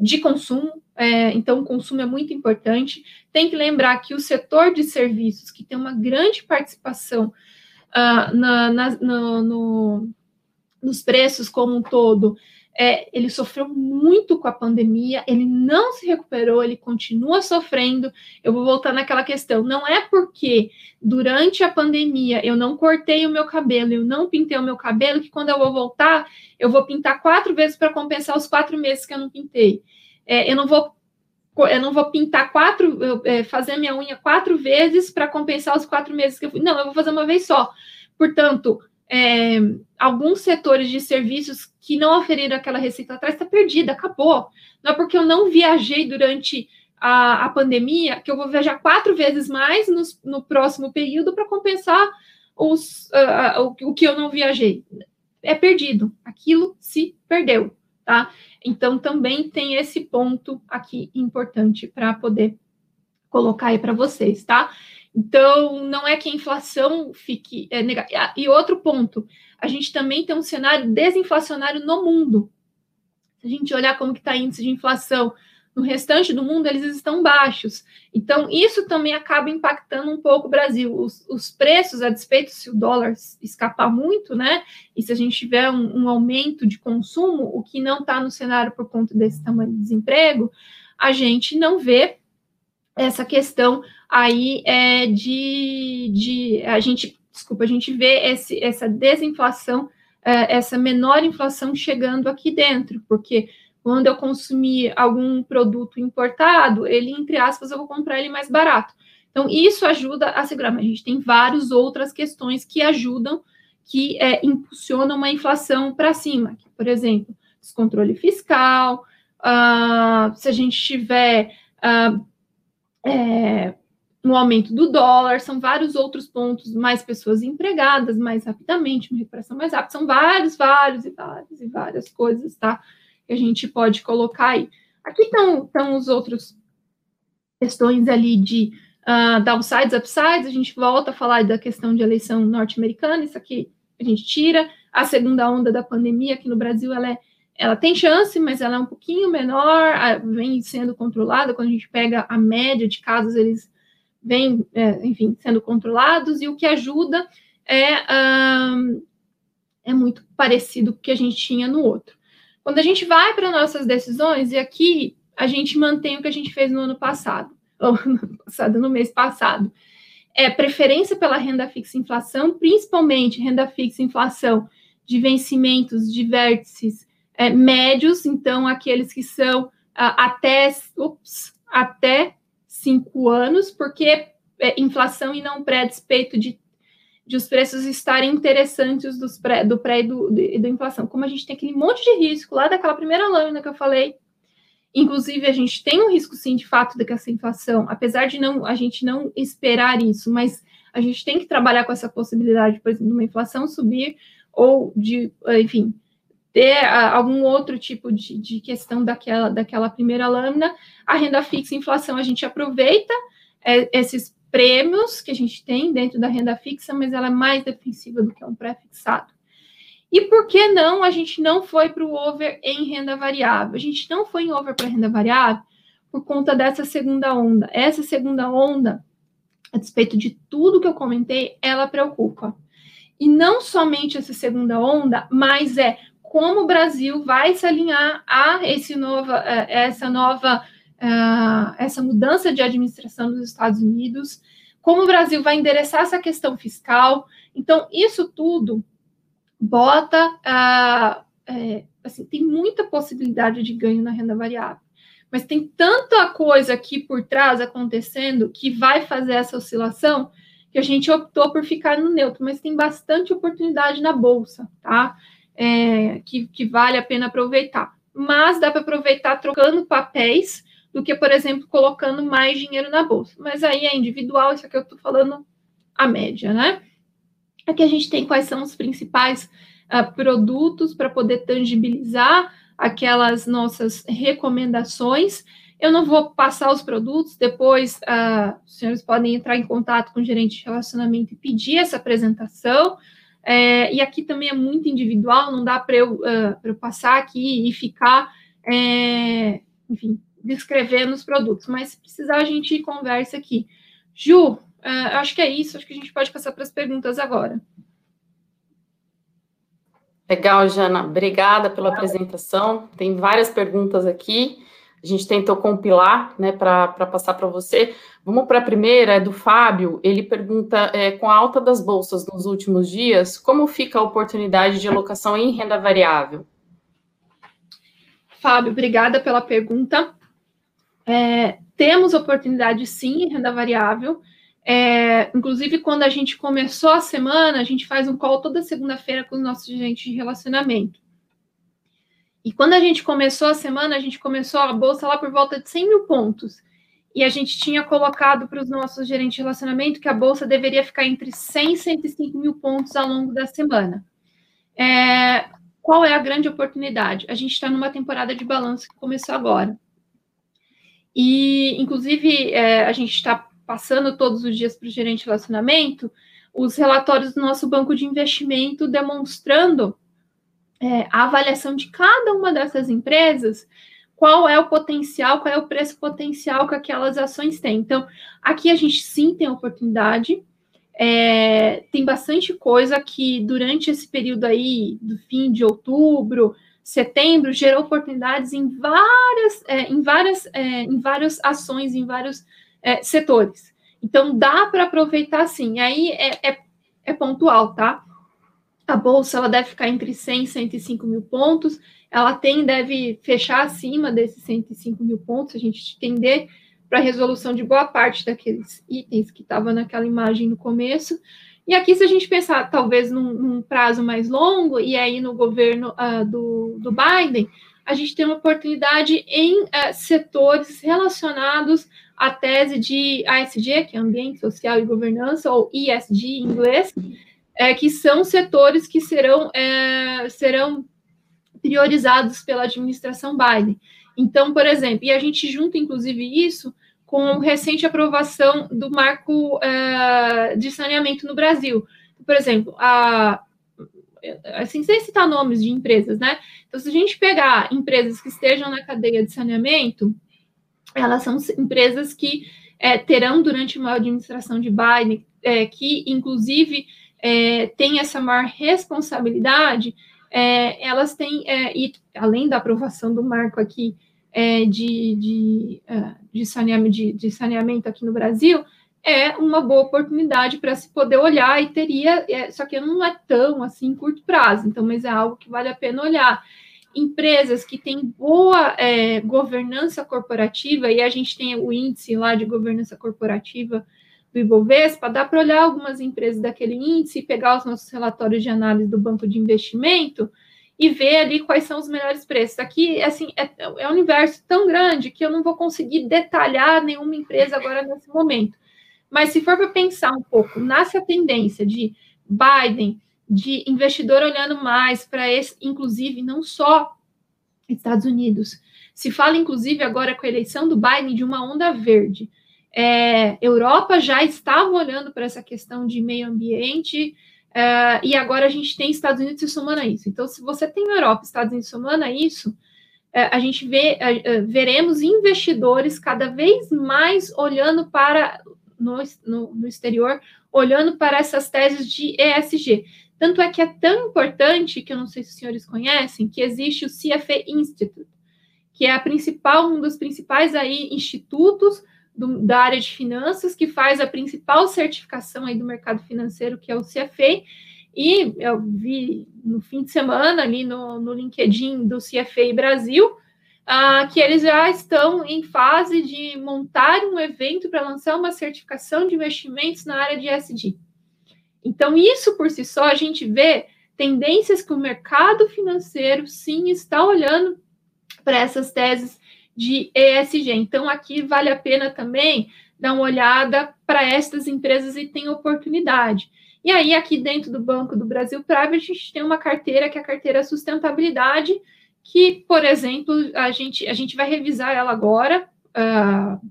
de consumo, é, então o consumo é muito importante. Tem que lembrar que o setor de serviços, que tem uma grande participação uh, na, na, no, no, nos preços como um todo, é, ele sofreu muito com a pandemia, ele não se recuperou, ele continua sofrendo. Eu vou voltar naquela questão. Não é porque durante a pandemia eu não cortei o meu cabelo, eu não pintei o meu cabelo, que quando eu vou voltar, eu vou pintar quatro vezes para compensar os quatro meses que eu não pintei. É, eu não vou eu não vou pintar quatro, é, fazer minha unha quatro vezes para compensar os quatro meses que eu fui. Não, eu vou fazer uma vez só. Portanto, é, alguns setores de serviços que não oferiram aquela receita atrás está perdida, acabou. Não é porque eu não viajei durante a, a pandemia que eu vou viajar quatro vezes mais no, no próximo período para compensar os, uh, o, o que eu não viajei. É perdido, aquilo se perdeu, tá? Então também tem esse ponto aqui importante para poder colocar aí para vocês, tá? Então, não é que a inflação fique é, negativa. E outro ponto, a gente também tem um cenário desinflacionário no mundo. Se a gente olhar como que está índice de inflação no restante do mundo, eles estão baixos. Então, isso também acaba impactando um pouco o Brasil. Os, os preços, a despeito se o dólar escapar muito, né? E se a gente tiver um, um aumento de consumo, o que não está no cenário por conta desse tamanho de desemprego, a gente não vê essa questão aí é de, de a gente, desculpa, a gente vê esse, essa desinflação, é, essa menor inflação chegando aqui dentro, porque quando eu consumir algum produto importado, ele, entre aspas, eu vou comprar ele mais barato. Então, isso ajuda a segurar, mas a gente tem várias outras questões que ajudam, que é, impulsionam uma inflação para cima, por exemplo, descontrole fiscal, uh, se a gente tiver uh, é, no aumento do dólar, são vários outros pontos, mais pessoas empregadas mais rapidamente, uma recuperação mais rápida, são vários, vários e vários e várias coisas, tá? Que a gente pode colocar aí. Aqui estão, os outros questões ali de uh, downsides, upsides, a gente volta a falar da questão de eleição norte-americana, isso aqui a gente tira, a segunda onda da pandemia aqui no Brasil, ela é ela tem chance, mas ela é um pouquinho menor, vem sendo controlada. Quando a gente pega a média de casos, eles vêm, é, enfim, sendo controlados, e o que ajuda é, é muito parecido com o que a gente tinha no outro. Quando a gente vai para nossas decisões, e aqui a gente mantém o que a gente fez no ano passado, ou no passado, no mês passado, é preferência pela renda fixa inflação, principalmente renda fixa inflação de vencimentos de vértices é, médios, então aqueles que são ah, até, ups, até cinco anos, porque é inflação e não pré-despeito de, de os preços estarem interessantes dos pré, do pré e do, do, inflação. Como a gente tem aquele monte de risco lá daquela primeira lâmina que eu falei, inclusive a gente tem um risco sim de fato de que essa inflação, apesar de não a gente não esperar isso, mas a gente tem que trabalhar com essa possibilidade, por exemplo, de uma inflação subir ou de, enfim, ter uh, algum outro tipo de, de, questão daquela, daquela primeira lâmina, a renda fixa e inflação a gente aproveita é, esses prêmios que a gente tem dentro da renda fixa, mas ela é mais defensiva do que um pré-fixado. E por que não a gente não foi para o over em renda variável? A gente não foi em over para renda variável por conta dessa segunda onda. Essa segunda onda, a despeito de tudo que eu comentei, ela preocupa. e não somente essa segunda onda, mas é como o Brasil vai se alinhar a esse nova, é, essa nova, uh, essa mudança de administração dos Estados Unidos, como o Brasil vai endereçar essa questão fiscal. Então, isso tudo bota, é, assim, tem muita possibilidade de ganho na renda variável. Mas tem tanta coisa aqui por trás acontecendo que vai fazer essa oscilação que a gente optou por ficar no neutro, mas tem bastante oportunidade na bolsa, tá? É, que, que vale a pena aproveitar. Mas dá para aproveitar trocando papéis do que, por exemplo, colocando mais dinheiro na bolsa. Mas aí é individual, isso aqui eu estou falando a média, né? Aqui a gente tem quais são os principais uh, produtos para poder tangibilizar aquelas nossas recomendações. Eu não vou passar os produtos, depois uh, os senhores podem entrar em contato com o gerente de relacionamento e pedir essa apresentação. É, e aqui também é muito individual, não dá para eu, uh, eu, passar aqui e ficar, é, enfim, descrevendo os produtos, mas se precisar a gente conversa aqui. Ju, uh, acho que é isso, acho que a gente pode passar para as perguntas agora. Legal, Jana, obrigada pela apresentação. Tem várias perguntas aqui a gente tentou compilar, né, para passar para você. Vamos para a primeira, é do Fábio. Ele pergunta: é, com a alta das bolsas nos últimos dias, como fica a oportunidade de alocação em renda variável? Fábio, obrigada pela pergunta. É, temos oportunidade sim em renda variável. É, inclusive, quando a gente começou a semana, a gente faz um call toda segunda-feira com os nossos agentes de relacionamento. E quando a gente começou a semana, a gente começou a bolsa lá por volta de 100 mil pontos. E a gente tinha colocado para os nossos gerentes de relacionamento que a bolsa deveria ficar entre 100 e 105 mil pontos ao longo da semana. É, qual é a grande oportunidade? A gente está numa temporada de balanço que começou agora. E, inclusive, é, a gente está passando todos os dias para o gerente de relacionamento os relatórios do nosso banco de investimento demonstrando é, a avaliação de cada uma dessas empresas, qual é o potencial, qual é o preço potencial que aquelas ações têm. Então, aqui a gente sim tem oportunidade, é, tem bastante coisa que durante esse período aí, do fim de outubro, setembro, gerou oportunidades em várias, é, em várias, é, em várias ações, em vários é, setores. Então, dá para aproveitar sim. Aí é, é, é pontual, tá? A bolsa ela deve ficar entre 100 e 105 mil pontos. Ela tem deve fechar acima desses 105 mil pontos. A gente entender para a resolução de boa parte daqueles itens que estavam naquela imagem no começo. E aqui, se a gente pensar talvez num, num prazo mais longo, e aí no governo uh, do, do Biden, a gente tem uma oportunidade em uh, setores relacionados à tese de ASG, que é Ambiente Social e Governança, ou ESG em inglês, é, que são setores que serão, é, serão priorizados pela administração Biden. Então, por exemplo, e a gente junta, inclusive, isso com a recente aprovação do marco é, de saneamento no Brasil. Por exemplo, a, assim, sem citar nomes de empresas, né? Então, se a gente pegar empresas que estejam na cadeia de saneamento, elas são empresas que é, terão durante uma administração de Biden, é, que inclusive é, têm essa maior responsabilidade, é, elas têm, é, e além da aprovação do marco aqui é, de, de, é, de, saneamento, de, de, saneamento aqui no Brasil, é uma boa oportunidade para se poder olhar e teria, é, só que não é tão assim curto prazo, então, mas é algo que vale a pena olhar. Empresas que têm boa governança corporativa, e a gente tem o índice lá de governança corporativa do Ibovespa, dá para olhar algumas empresas daquele índice, pegar os nossos relatórios de análise do banco de investimento e ver ali quais são os melhores preços. Aqui, assim, é, é um universo tão grande que eu não vou conseguir detalhar nenhuma empresa agora nesse momento. Mas se for para pensar um pouco nessa tendência de Biden, de investidor olhando mais para esse, inclusive, não só Estados Unidos, se fala, inclusive, agora com a eleição do Biden de uma onda verde. É, Europa já estava olhando para essa questão de meio ambiente, é, e agora a gente tem Estados Unidos se somando a isso. Então, se você tem Europa e Estados Unidos somando a isso, é, a gente vê, é, veremos investidores cada vez mais olhando para no, no, no, exterior, olhando para essas teses de ESG. Tanto é que é tão importante, que eu não sei se os senhores conhecem, que existe o CFA Institute, que é a principal, um dos principais aí institutos do, da área de finanças, que faz a principal certificação aí do mercado financeiro, que é o CFA, e eu vi no fim de semana ali no, no LinkedIn do CFA Brasil, ah, que eles já estão em fase de montar um evento para lançar uma certificação de investimentos na área de SD. Então, isso por si só, a gente vê tendências que o mercado financeiro sim está olhando para essas teses de ESG. Então, aqui vale a pena também dar uma olhada para estas empresas e tem oportunidade. E aí, aqui dentro do Banco do Brasil Private, a gente tem uma carteira que é a carteira sustentabilidade, que, por exemplo, a gente, a gente vai revisar ela agora, uh,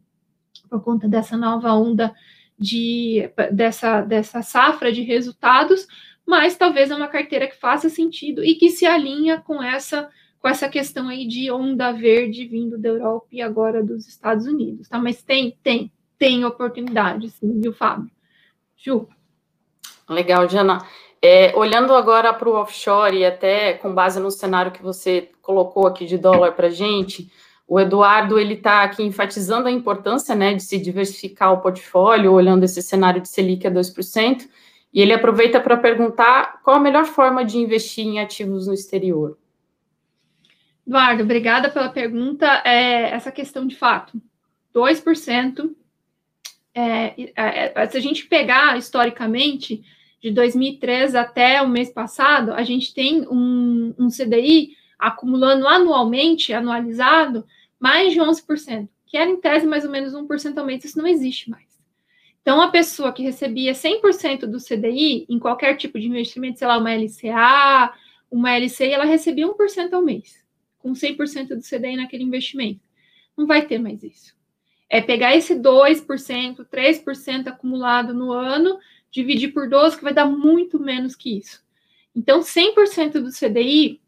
por conta dessa nova onda de dessa, dessa safra de resultados, mas talvez é uma carteira que faça sentido e que se alinha com essa com essa questão aí de onda verde vindo da Europa e agora dos Estados Unidos, tá? Mas tem, tem, tem oportunidade, sim, viu, Fábio? Ju. Legal, Diana. É, olhando agora para o offshore e até com base no cenário que você colocou aqui de dólar para gente, o Eduardo ele está aqui enfatizando a importância né, de se diversificar o portfólio, olhando esse cenário de Selic a 2%, e ele aproveita para perguntar qual a melhor forma de investir em ativos no exterior. Eduardo, obrigada pela pergunta. É, essa questão de fato, 2%, é, é, é, se a gente pegar historicamente, de 2003 até o mês passado, a gente tem um, um CDI acumulando anualmente, anualizado, mais de 11%, que era em tese mais ou menos 1% ao mês, isso não existe mais. Então, a pessoa que recebia 100% do CDI em qualquer tipo de investimento, sei lá, uma LCA, uma LCI, ela recebia 1% ao mês, com 100% do CDI naquele investimento. Não vai ter mais isso. É pegar esse 2%, 3% acumulado no ano, dividir por 12, que vai dar muito menos que isso. Então, 100% do CDI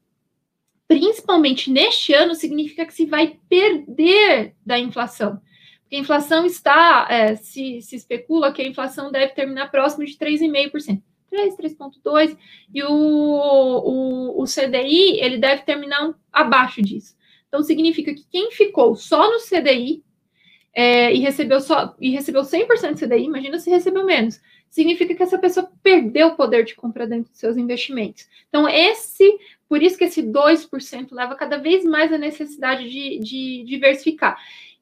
principalmente neste ano, significa que se vai perder da inflação. Porque a inflação está, é, se, se especula que a inflação deve terminar próximo de 3,5%. 3, 3,2%, e o, o, o CDI ele deve terminar abaixo disso. Então, significa que quem ficou só no CDI é, e recebeu só e recebeu 100% de CDI, imagina se recebeu menos, significa que essa pessoa perdeu o poder de compra dentro dos seus investimentos. Então, esse por isso que esse 2% leva cada vez mais a necessidade de, de diversificar.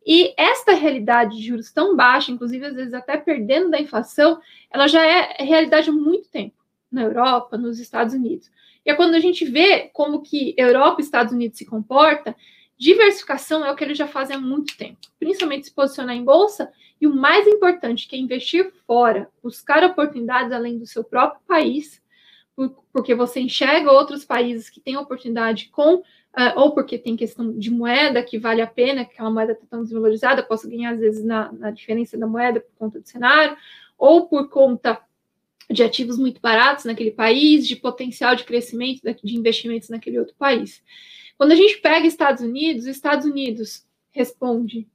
E esta realidade de juros tão baixa, inclusive às vezes até perdendo da inflação, ela já é realidade há muito tempo na Europa, nos Estados Unidos. E é quando a gente vê como que Europa e Estados Unidos se comporta, diversificação é o que eles já fazem há muito tempo, principalmente se posicionar em bolsa, e o mais importante, que é investir fora, buscar oportunidades além do seu próprio país, porque você enxerga outros países que têm oportunidade com, uh, ou porque tem questão de moeda que vale a pena, que aquela moeda está tão desvalorizada, posso ganhar às vezes na, na diferença da moeda por conta do cenário, ou por conta de ativos muito baratos naquele país, de potencial de crescimento de investimentos naquele outro país. Quando a gente pega Estados Unidos, os Estados Unidos responde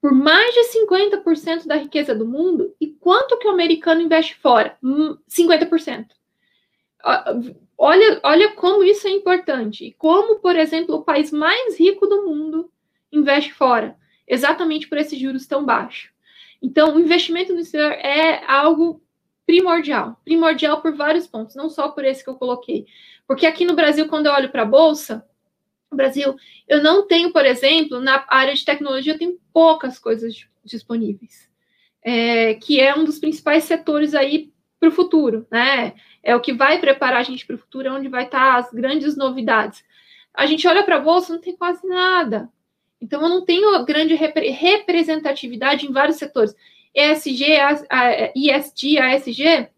por mais de 50% da riqueza do mundo, e quanto que o americano investe fora? 50%. Olha, olha como isso é importante. E como, por exemplo, o país mais rico do mundo investe fora, exatamente por esses juros tão baixos. Então, o investimento no exterior é algo primordial. Primordial por vários pontos, não só por esse que eu coloquei. Porque aqui no Brasil, quando eu olho para a Bolsa, no Brasil, eu não tenho, por exemplo, na área de tecnologia, eu tenho poucas coisas disponíveis. É, que é um dos principais setores aí para o futuro, né? É o que vai preparar a gente para o futuro, é onde vai estar tá as grandes novidades. A gente olha para a bolsa, não tem quase nada. Então, eu não tenho grande repre representatividade em vários setores. ESG, a, a, ASG,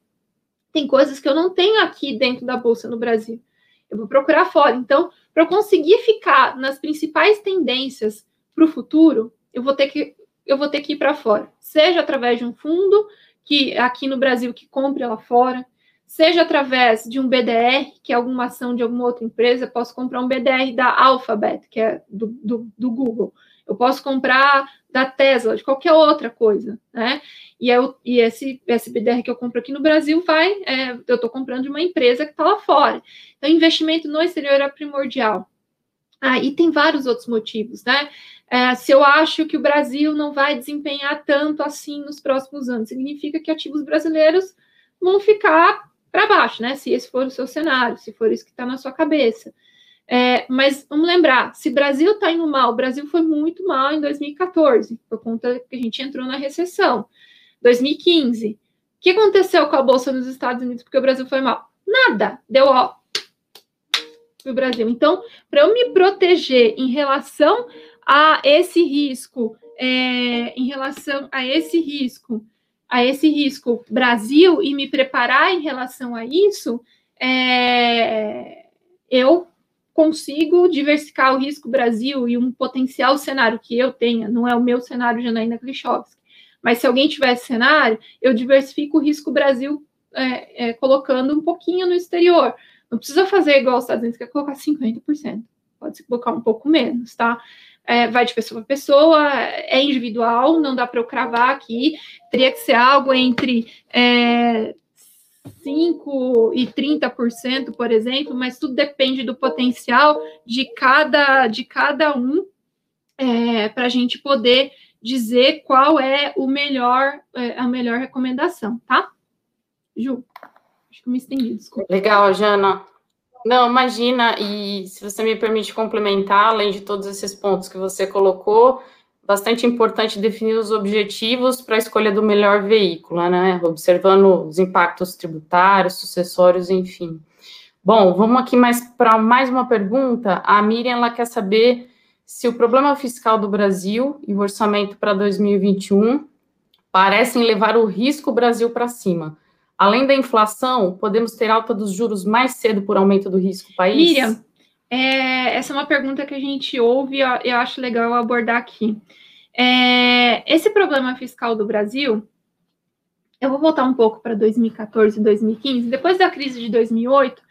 tem coisas que eu não tenho aqui dentro da bolsa no Brasil. Eu vou procurar fora. Então, para eu conseguir ficar nas principais tendências para o futuro, eu vou ter que eu vou ter que ir para fora, seja através de um fundo, que aqui no Brasil que compre lá fora, seja através de um BDR, que é alguma ação de alguma outra empresa, posso comprar um BDR da Alphabet, que é do, do, do Google. Eu posso comprar da Tesla, de qualquer outra coisa, né? E, eu, e esse SBDR que eu compro aqui no Brasil vai, é, eu estou comprando de uma empresa que está lá fora. Então, investimento no exterior é primordial. Ah, e tem vários outros motivos, né? É, se eu acho que o Brasil não vai desempenhar tanto assim nos próximos anos, significa que ativos brasileiros vão ficar para baixo, né? Se esse for o seu cenário, se for isso que está na sua cabeça. É, mas vamos lembrar, se Brasil está indo mal, o Brasil foi muito mal em 2014, por conta que a gente entrou na recessão. 2015. O que aconteceu com a Bolsa nos Estados Unidos porque o Brasil foi mal? Nada. Deu ó para o Brasil. Então, para eu me proteger em relação a esse risco, é, em relação a esse risco, a esse risco Brasil e me preparar em relação a isso, é, eu consigo diversificar o risco Brasil e um potencial cenário que eu tenha, não é o meu cenário Janaína Klichowski, mas se alguém tivesse cenário, eu diversifico o risco Brasil é, é, colocando um pouquinho no exterior. Não precisa fazer igual os Estados Unidos, que é colocar 50%. Pode se colocar um pouco menos, tá? É, vai de pessoa para pessoa, é individual, não dá para eu cravar aqui. Teria que ser algo entre é, 5% e 30%, por exemplo, mas tudo depende do potencial de cada, de cada um é, para a gente poder dizer qual é o melhor, é, a melhor recomendação, tá? Ju, acho que eu me estendi, desculpa. Legal, Jana. Não, imagina, e se você me permite complementar, além de todos esses pontos que você colocou, bastante importante definir os objetivos para a escolha do melhor veículo, né? Observando os impactos tributários, sucessórios, enfim. Bom, vamos aqui mais para mais uma pergunta. A Miriam ela quer saber se o problema fiscal do Brasil e o orçamento para 2021 parecem levar o risco Brasil para cima. Além da inflação, podemos ter alta dos juros mais cedo por aumento do risco país? Miriam, é, essa é uma pergunta que a gente ouve e eu acho legal abordar aqui. É, esse problema fiscal do Brasil, eu vou voltar um pouco para 2014 e 2015. Depois da crise de 2008,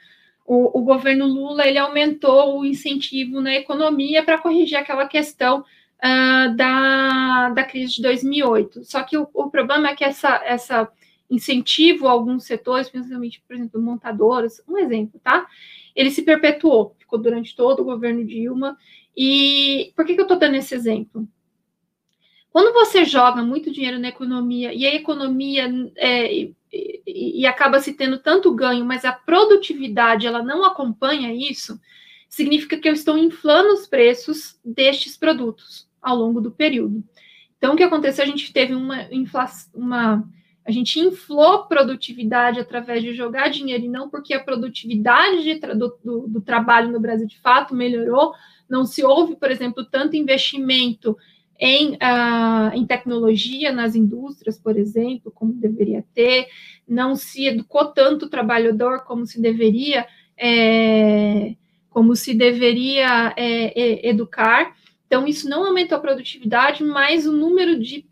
o, o, governo Lula ele aumentou o incentivo na economia para corrigir aquela questão uh, da, da crise de 2008. Só que o, o problema é que essa, essa incentivo a alguns setores, principalmente, por exemplo, montadoras, um exemplo, tá? Ele se perpetuou, ficou durante todo o governo Dilma. E por que, que eu estou dando esse exemplo? Quando você joga muito dinheiro na economia e a economia é, e, e acaba se tendo tanto ganho, mas a produtividade ela não acompanha isso, significa que eu estou inflando os preços destes produtos ao longo do período. Então, o que aconteceu? A gente teve uma inflação, uma, a gente inflou produtividade através de jogar dinheiro e não porque a produtividade do, do, do trabalho no Brasil de fato melhorou. Não se houve, por exemplo, tanto investimento em, uh, em tecnologia nas indústrias, por exemplo, como deveria ter, não se educou tanto o trabalhador como se deveria, é, como se deveria é, é, educar. Então, isso não aumentou a produtividade, mas o número de,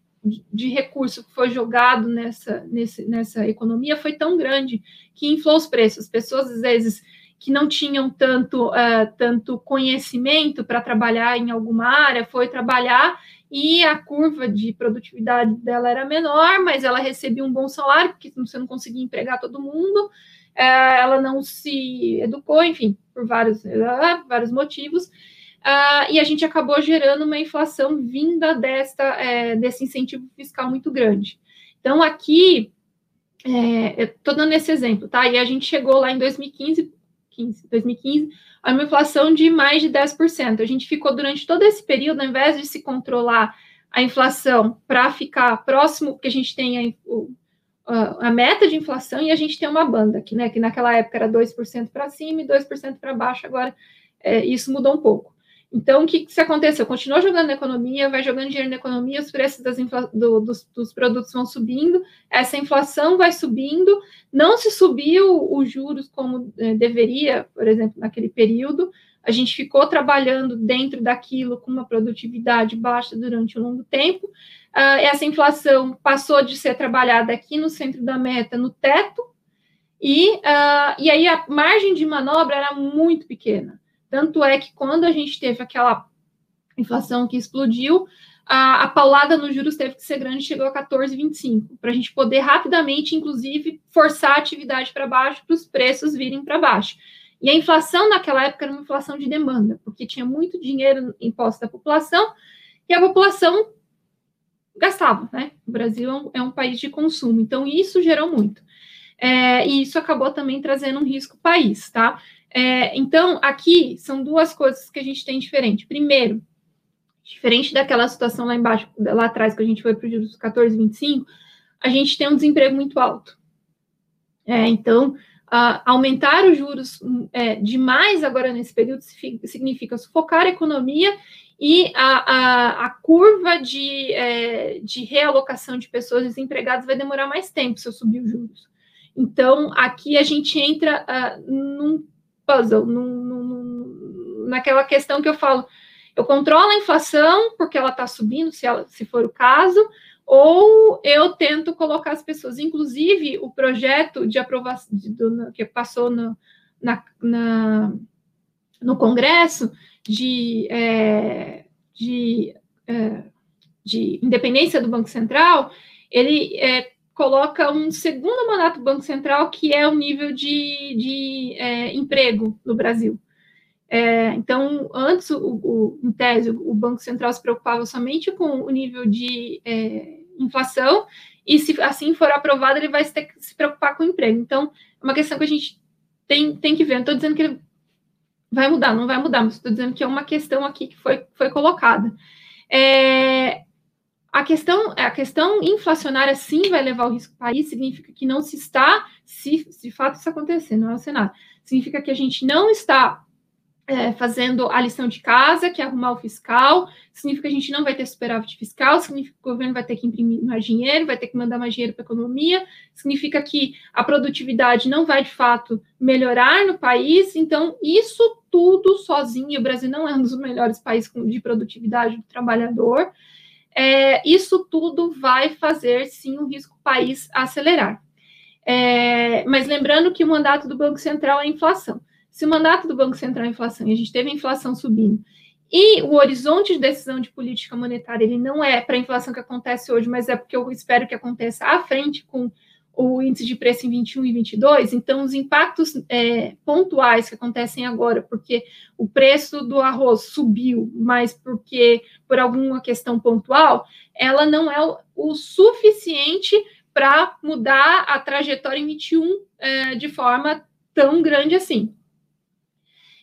de recurso que foi jogado nessa, nesse, nessa economia foi tão grande que inflou os preços. As pessoas, às vezes, que não tinham tanto, uh, tanto conhecimento para trabalhar em alguma área, foi trabalhar e a curva de produtividade dela era menor, mas ela recebia um bom salário, porque você não conseguia empregar todo mundo, é, ela não se educou, enfim, por vários, é, vários motivos, Uh, e a gente acabou gerando uma inflação vinda desta, é, desse incentivo fiscal muito grande. Então, aqui, é, estou dando esse exemplo, tá? E a gente chegou lá em 2015, 15, 2015, a uma inflação de mais de 10%. A gente ficou durante todo esse período, ao invés de se controlar a inflação para ficar próximo, que a gente tem a, a, meta de inflação e a gente tem uma banda, que, né, que naquela época era 2% para cima e 2% para baixo, agora é, isso mudou um pouco. Então, o que, que aconteceu? Continua jogando na economia, vai jogando dinheiro na economia, os preços do, dos, dos, produtos vão subindo, essa inflação vai subindo, não se subiu os juros como eh, deveria, por exemplo, naquele período, a gente ficou trabalhando dentro daquilo com uma produtividade baixa durante um longo tempo, uh, essa inflação passou de ser trabalhada aqui no centro da meta, no teto, e, uh, e aí a margem de manobra era muito pequena. Tanto é que quando a gente teve aquela inflação que explodiu, a, a paulada nos juros teve que ser grande, chegou a 14,25, para a gente poder rapidamente, inclusive, forçar a atividade para baixo, para os preços virem para baixo. E a inflação naquela época era uma inflação de demanda, porque tinha muito dinheiro imposto da população e a população gastava, né? O Brasil é um, é um país de consumo, então isso gerou muito. É, e isso acabou também trazendo um risco país, tá? É, então, aqui são duas coisas que a gente tem diferente. Primeiro, diferente daquela situação lá embaixo, lá atrás, que a gente foi para os juros 14,25, a gente tem um desemprego muito alto. É, então, uh, aumentar os juros é, demais agora nesse período significa sufocar a economia e a, a, a curva de, é, de realocação de pessoas desempregadas vai demorar mais tempo se eu subir os juros. Então, aqui a gente entra uh, num puzzle, num, num, naquela questão que eu falo, eu controlo a inflação porque ela está subindo, se, ela, se for o caso, ou eu tento colocar as pessoas, inclusive o projeto de aprovação de, do, que passou no, na, na, no Congresso de, é, de, é, de independência do Banco Central, ele é, coloca um segundo mandato do Banco Central, que é o nível de, de é, emprego no Brasil. É, então, antes, o, o, em tese, o Banco Central se preocupava somente com o nível de é, inflação, e se assim for aprovado, ele vai ter que se preocupar com o emprego. Então, é uma questão que a gente tem, tem que ver. Não estou dizendo que ele vai mudar, não vai mudar, mas estou dizendo que é uma questão aqui que foi, foi colocada. É, a questão, a questão inflacionária sim vai levar o risco do país, significa que não se está, se de fato isso acontecer, não é o cenário, significa que a gente não está é, fazendo a lição de casa, que é arrumar o fiscal, significa que a gente não vai ter superávit fiscal, significa que o governo vai ter que imprimir mais dinheiro, vai ter que mandar mais dinheiro para a economia, significa que a produtividade não vai de fato melhorar no país, então isso tudo sozinho, o Brasil não é um dos melhores países de produtividade do trabalhador, é, isso tudo vai fazer sim o risco país acelerar. É, mas lembrando que o mandato do Banco Central é inflação. Se o mandato do Banco Central é inflação e a gente teve a inflação subindo, e o horizonte de decisão de política monetária ele não é para a inflação que acontece hoje, mas é porque eu espero que aconteça à frente com o índice de preço em 21 e 22, então os impactos é, pontuais que acontecem agora, porque o preço do arroz subiu, mas porque por alguma questão pontual, ela não é o, o suficiente para mudar a trajetória em 21 é, de forma tão grande assim.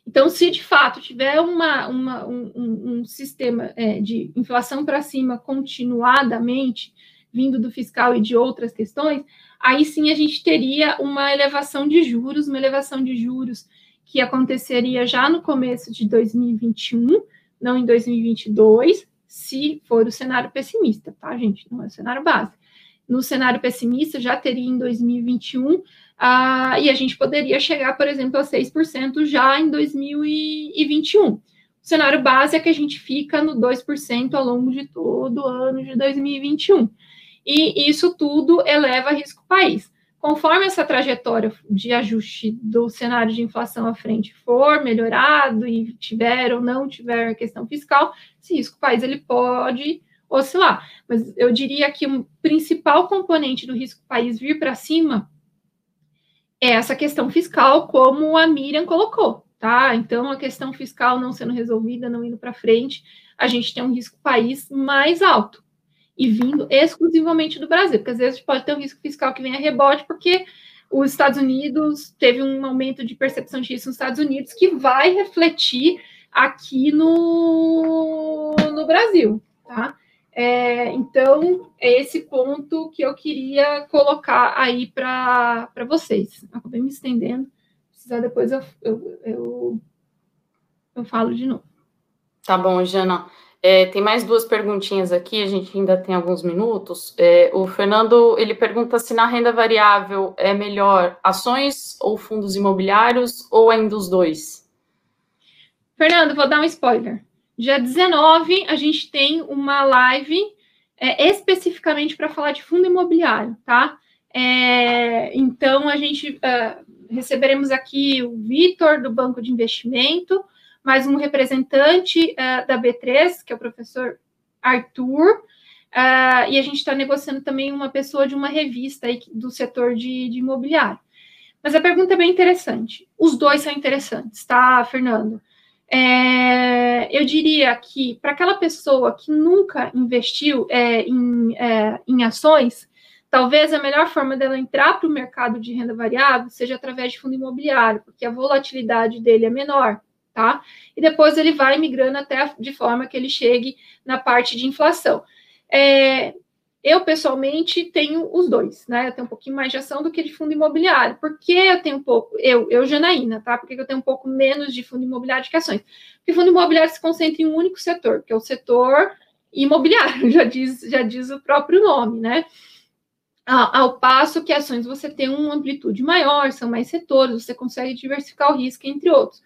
Então, se de fato tiver uma, uma um, um, sistema é, de inflação para cima continuadamente, vindo do fiscal e de outras questões, aí sim a gente teria uma elevação de juros, uma elevação de juros que aconteceria já no começo de 2021, não em 2022, se for o cenário pessimista, tá, gente? Não é o cenário base. No cenário pessimista, já teria em 2021, ah, e a gente poderia chegar, por exemplo, a 6% já em 2021. O cenário base é que a gente fica no 2% ao longo de todo o ano de 2021 e isso tudo eleva risco país. Conforme essa trajetória de ajuste do cenário de inflação à frente for melhorado e tiver ou não tiver a questão fiscal, esse risco país ele pode oscilar. Mas eu diria que o principal componente do risco país vir para cima é essa questão fiscal, como a Miriam colocou, tá? Então, a questão fiscal não sendo resolvida, não indo para frente, a gente tem um risco país mais alto e vindo exclusivamente do Brasil, porque às vezes pode ter um risco fiscal que venha rebote, porque os Estados Unidos teve um aumento de percepção de risco nos Estados Unidos que vai refletir aqui no, no Brasil, tá? É, então, é esse ponto que eu queria colocar aí para vocês. Acabei me estendendo, precisar depois eu, eu, eu, eu falo de novo. Tá bom, Jana. É, tem mais duas perguntinhas aqui, a gente ainda tem alguns minutos. É, o Fernando ele pergunta se na renda variável é melhor ações ou fundos imobiliários ou ainda os dois. Fernando, vou dar um spoiler. Dia 19, a gente tem uma live é, especificamente para falar de fundo imobiliário, tá? É, então, a gente uh, receberemos aqui o Vitor, do Banco de Investimento, mais um representante uh, da B3, que é o professor Arthur, uh, e a gente está negociando também uma pessoa de uma revista aí, do setor de, de imobiliário. Mas a pergunta é bem interessante. Os dois são interessantes, tá, Fernando? É, eu diria que para aquela pessoa que nunca investiu é, em, é, em ações, talvez a melhor forma dela entrar para o mercado de renda variável seja através de fundo imobiliário, porque a volatilidade dele é menor, tá? E depois ele vai migrando até de forma que ele chegue na parte de inflação. É, eu, pessoalmente, tenho os dois, né? Eu tenho um pouquinho mais de ação do que de fundo imobiliário. Por que eu tenho um pouco, eu, eu Janaína, tá? Porque eu tenho um pouco menos de fundo imobiliário que ações? Porque fundo imobiliário se concentra em um único setor, que é o setor imobiliário, já diz, já diz o próprio nome, né? Ao passo que ações você tem uma amplitude maior, são mais setores, você consegue diversificar o risco, entre outros.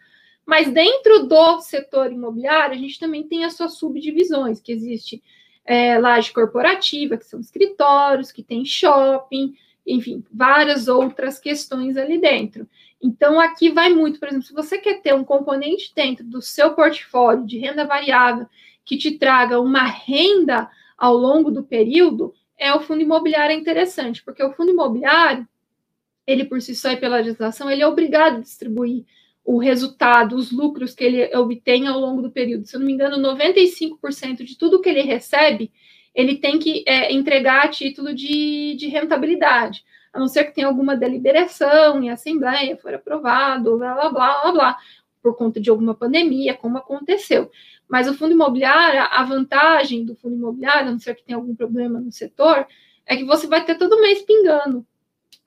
Mas dentro do setor imobiliário, a gente também tem as suas subdivisões, que existe é, laje corporativa, que são escritórios, que tem shopping, enfim, várias outras questões ali dentro. Então, aqui vai muito, por exemplo, se você quer ter um componente dentro do seu portfólio de renda variável que te traga uma renda ao longo do período, é o fundo imobiliário interessante, porque o fundo imobiliário, ele por si só e pela legislação, ele é obrigado a distribuir o resultado, os lucros que ele obtém ao longo do período. Se eu não me engano, 95% de tudo que ele recebe, ele tem que é, entregar a título de, de rentabilidade, a não ser que tenha alguma deliberação em assembleia, for aprovado, blá, blá, blá, blá, blá, por conta de alguma pandemia, como aconteceu. Mas o fundo imobiliário, a vantagem do fundo imobiliário, a não ser que tenha algum problema no setor, é que você vai ter todo mês pingando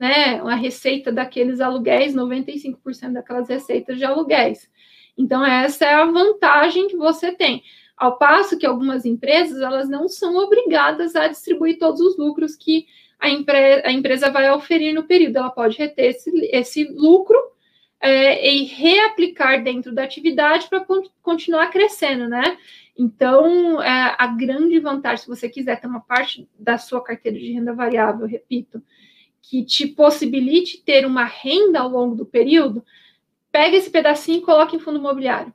né, uma receita daqueles aluguéis, 95% daquelas receitas de aluguéis. Então, essa é a vantagem que você tem. Ao passo que algumas empresas, elas não são obrigadas a distribuir todos os lucros que a, empre a empresa vai oferir no período. Ela pode reter esse, esse lucro é, e reaplicar dentro da atividade para continuar crescendo, né? Então, é, a grande vantagem, se você quiser ter uma parte da sua carteira de renda variável, repito, que te possibilite ter uma renda ao longo do período, pega esse pedacinho e coloca em fundo imobiliário.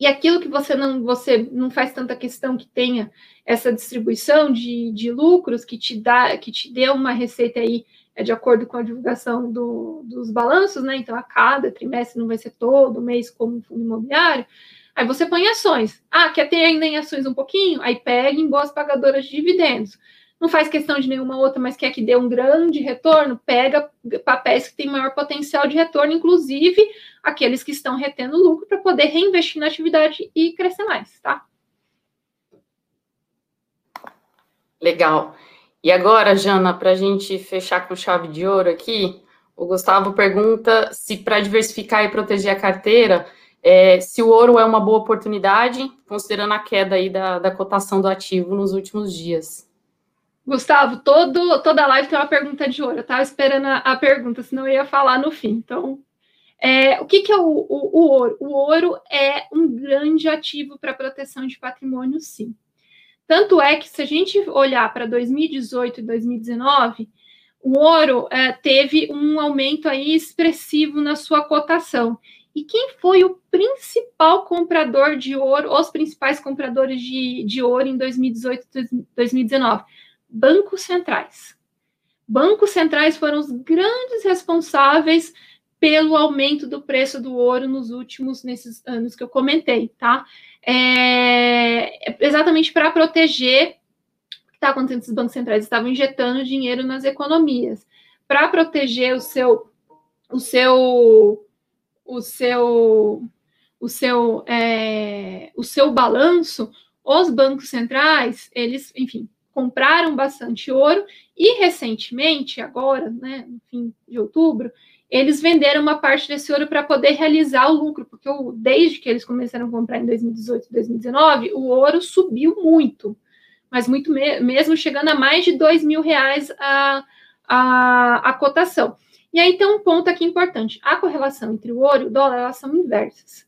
E aquilo que você não, você não faz tanta questão que tenha essa distribuição de, de lucros que te dá, que te dê uma receita aí é de acordo com a divulgação do, dos balanços, né? Então, a cada trimestre não vai ser todo mês como fundo imobiliário. Aí você põe ações. Ah, quer ter ainda em ações um pouquinho? Aí pega em boas pagadoras de dividendos não faz questão de nenhuma outra, mas quer que dê um grande retorno, pega papéis que têm maior potencial de retorno, inclusive aqueles que estão retendo lucro, para poder reinvestir na atividade e crescer mais, tá? Legal. E agora, Jana, para a gente fechar com chave de ouro aqui, o Gustavo pergunta se para diversificar e proteger a carteira, é, se o ouro é uma boa oportunidade, considerando a queda aí da, da cotação do ativo nos últimos dias. Gustavo, todo, toda live tem uma pergunta de ouro. Eu estava esperando a, a, pergunta, senão eu ia falar no fim. Então, é, o que, que é o, o, o, ouro? O ouro é um grande ativo para proteção de patrimônio, sim. Tanto é que, se a gente olhar para 2018 e 2019, o ouro é, teve um aumento aí expressivo na sua cotação. E quem foi o principal comprador de ouro, os principais compradores de, de ouro em 2018 e 2019? Bancos centrais. Bancos centrais foram os grandes responsáveis pelo aumento do preço do ouro nos últimos nesses anos que eu comentei, tá? É, exatamente para proteger o que está acontecendo, os bancos centrais estavam injetando dinheiro nas economias para proteger o seu o seu o seu o seu é, o seu balanço, os bancos centrais, eles, enfim, compraram bastante ouro e recentemente, agora, né, no fim de outubro, eles venderam uma parte desse ouro para poder realizar o lucro, porque o, desde que eles começaram a comprar em 2018 2019, o ouro subiu muito, mas muito me mesmo chegando a mais de dois mil reais a, a, a cotação. E aí tem um ponto aqui importante: a correlação entre o ouro e o dólar elas são inversas.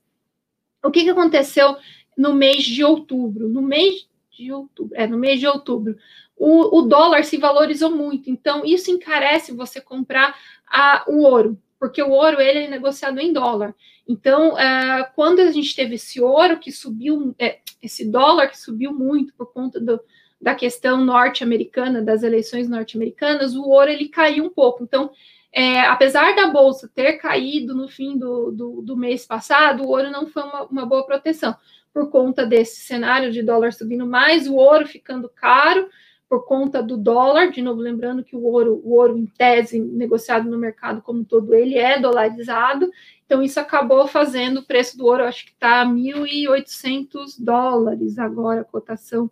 O que, que aconteceu no mês de outubro? No mês de outubro, é, no mês de outubro, o, o dólar se valorizou muito, então isso encarece você comprar a, o ouro, porque o ouro ele é negociado em dólar. Então, é, quando a gente teve esse ouro que subiu, é, esse dólar que subiu muito por conta do, da questão norte-americana, das eleições norte-americanas, o ouro ele caiu um pouco. Então, é, apesar da bolsa ter caído no fim do, do, do mês passado, o ouro não foi uma, uma, boa proteção por conta desse cenário de dólar subindo mais, o ouro ficando caro por conta do dólar. De novo, lembrando que o ouro, o ouro em tese negociado no mercado como todo ele é dolarizado. Então isso acabou fazendo o preço do ouro, acho que está 1.800 dólares agora a cotação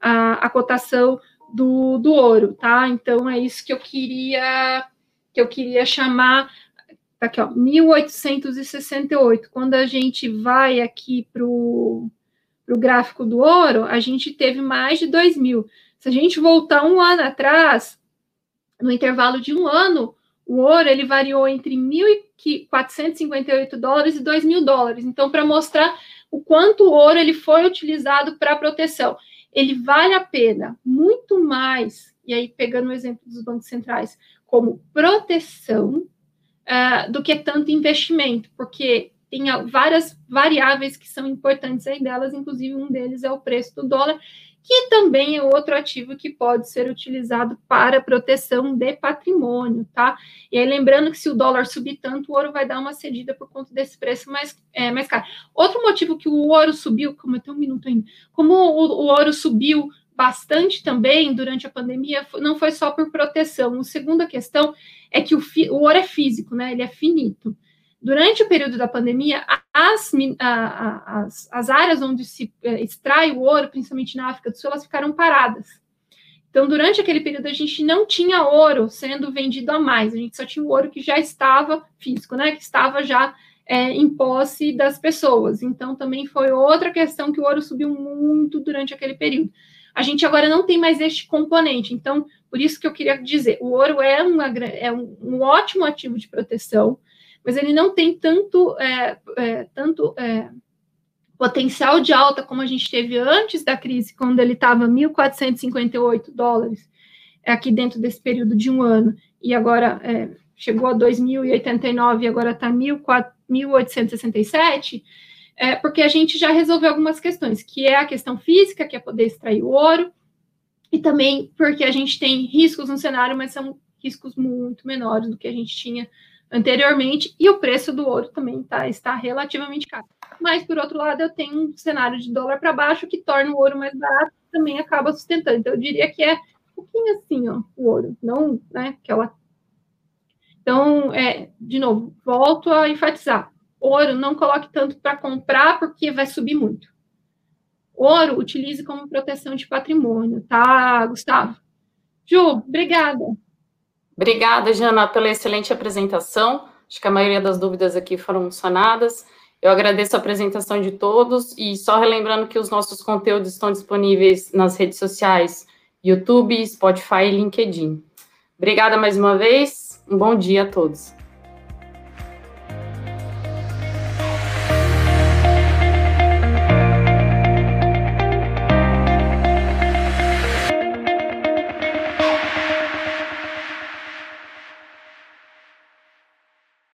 a, a cotação do, do ouro, tá? Então é isso que eu queria que eu queria chamar tá aqui, ó, 1868. Quando a gente vai aqui para o gráfico do ouro, a gente teve mais de 2 mil. Se a gente voltar um ano atrás, no intervalo de um ano, o ouro ele variou entre 1.458 dólares e 2 mil dólares. Então, para mostrar o quanto o ouro ele foi utilizado para proteção, ele vale a pena muito mais. E aí, pegando o exemplo dos bancos centrais, como proteção uh, do que tanto investimento, porque tem várias variáveis que são importantes aí delas, inclusive um deles é o preço do dólar, que também é outro ativo que pode ser utilizado para proteção de patrimônio, tá? E aí, lembrando que se o dólar subir tanto, o ouro vai dar uma cedida por conta desse preço mais, é, mais caro. Outro motivo que o ouro subiu, como eu tenho um minuto ainda, como o, o ouro subiu bastante também durante a pandemia, não foi só por proteção. A segunda questão é que o, o ouro é físico, né? Ele é finito. Durante o período da pandemia, as, as, as áreas onde se é, extrai o ouro, principalmente na África do Sul, elas ficaram paradas. Então, durante aquele período, a gente não tinha ouro sendo vendido a mais, a gente só tinha o ouro que já estava físico, né? Que estava já é, em posse das pessoas. Então, também foi outra questão que o ouro subiu muito durante aquele período. A gente agora não tem mais este componente. Então, por isso que eu queria dizer, o ouro é, uma, é um, ótimo ativo de proteção, mas ele não tem tanto, é, é, tanto é, potencial de alta como a gente teve antes da crise, quando ele estava 1.458 dólares, é, aqui dentro desse período de um ano, e agora é, chegou a 2.089 e agora está 1.867, é, porque a gente já resolveu algumas questões, que é a questão física, que é poder extrair o ouro, e também porque a gente tem riscos no cenário, mas são riscos muito menores do que a gente tinha anteriormente, e o preço do ouro também tá, está relativamente caro. Mas, por outro lado, eu tenho um cenário de dólar para baixo que torna o ouro mais barato também acaba sustentando. Então, eu diria que é um pouquinho assim, ó, o ouro, não, né, aquela... Então, é, de novo, volto a enfatizar, ouro não coloque tanto para comprar porque vai subir muito. Ouro utilize como proteção de patrimônio, tá, Gustavo? Ju, obrigada. Obrigada, Jana, pela excelente apresentação. Acho que a maioria das dúvidas aqui foram sanadas. Eu agradeço a apresentação de todos e só relembrando que os nossos conteúdos estão disponíveis nas redes sociais YouTube, Spotify e LinkedIn. Obrigada mais uma vez. Um bom dia a todos.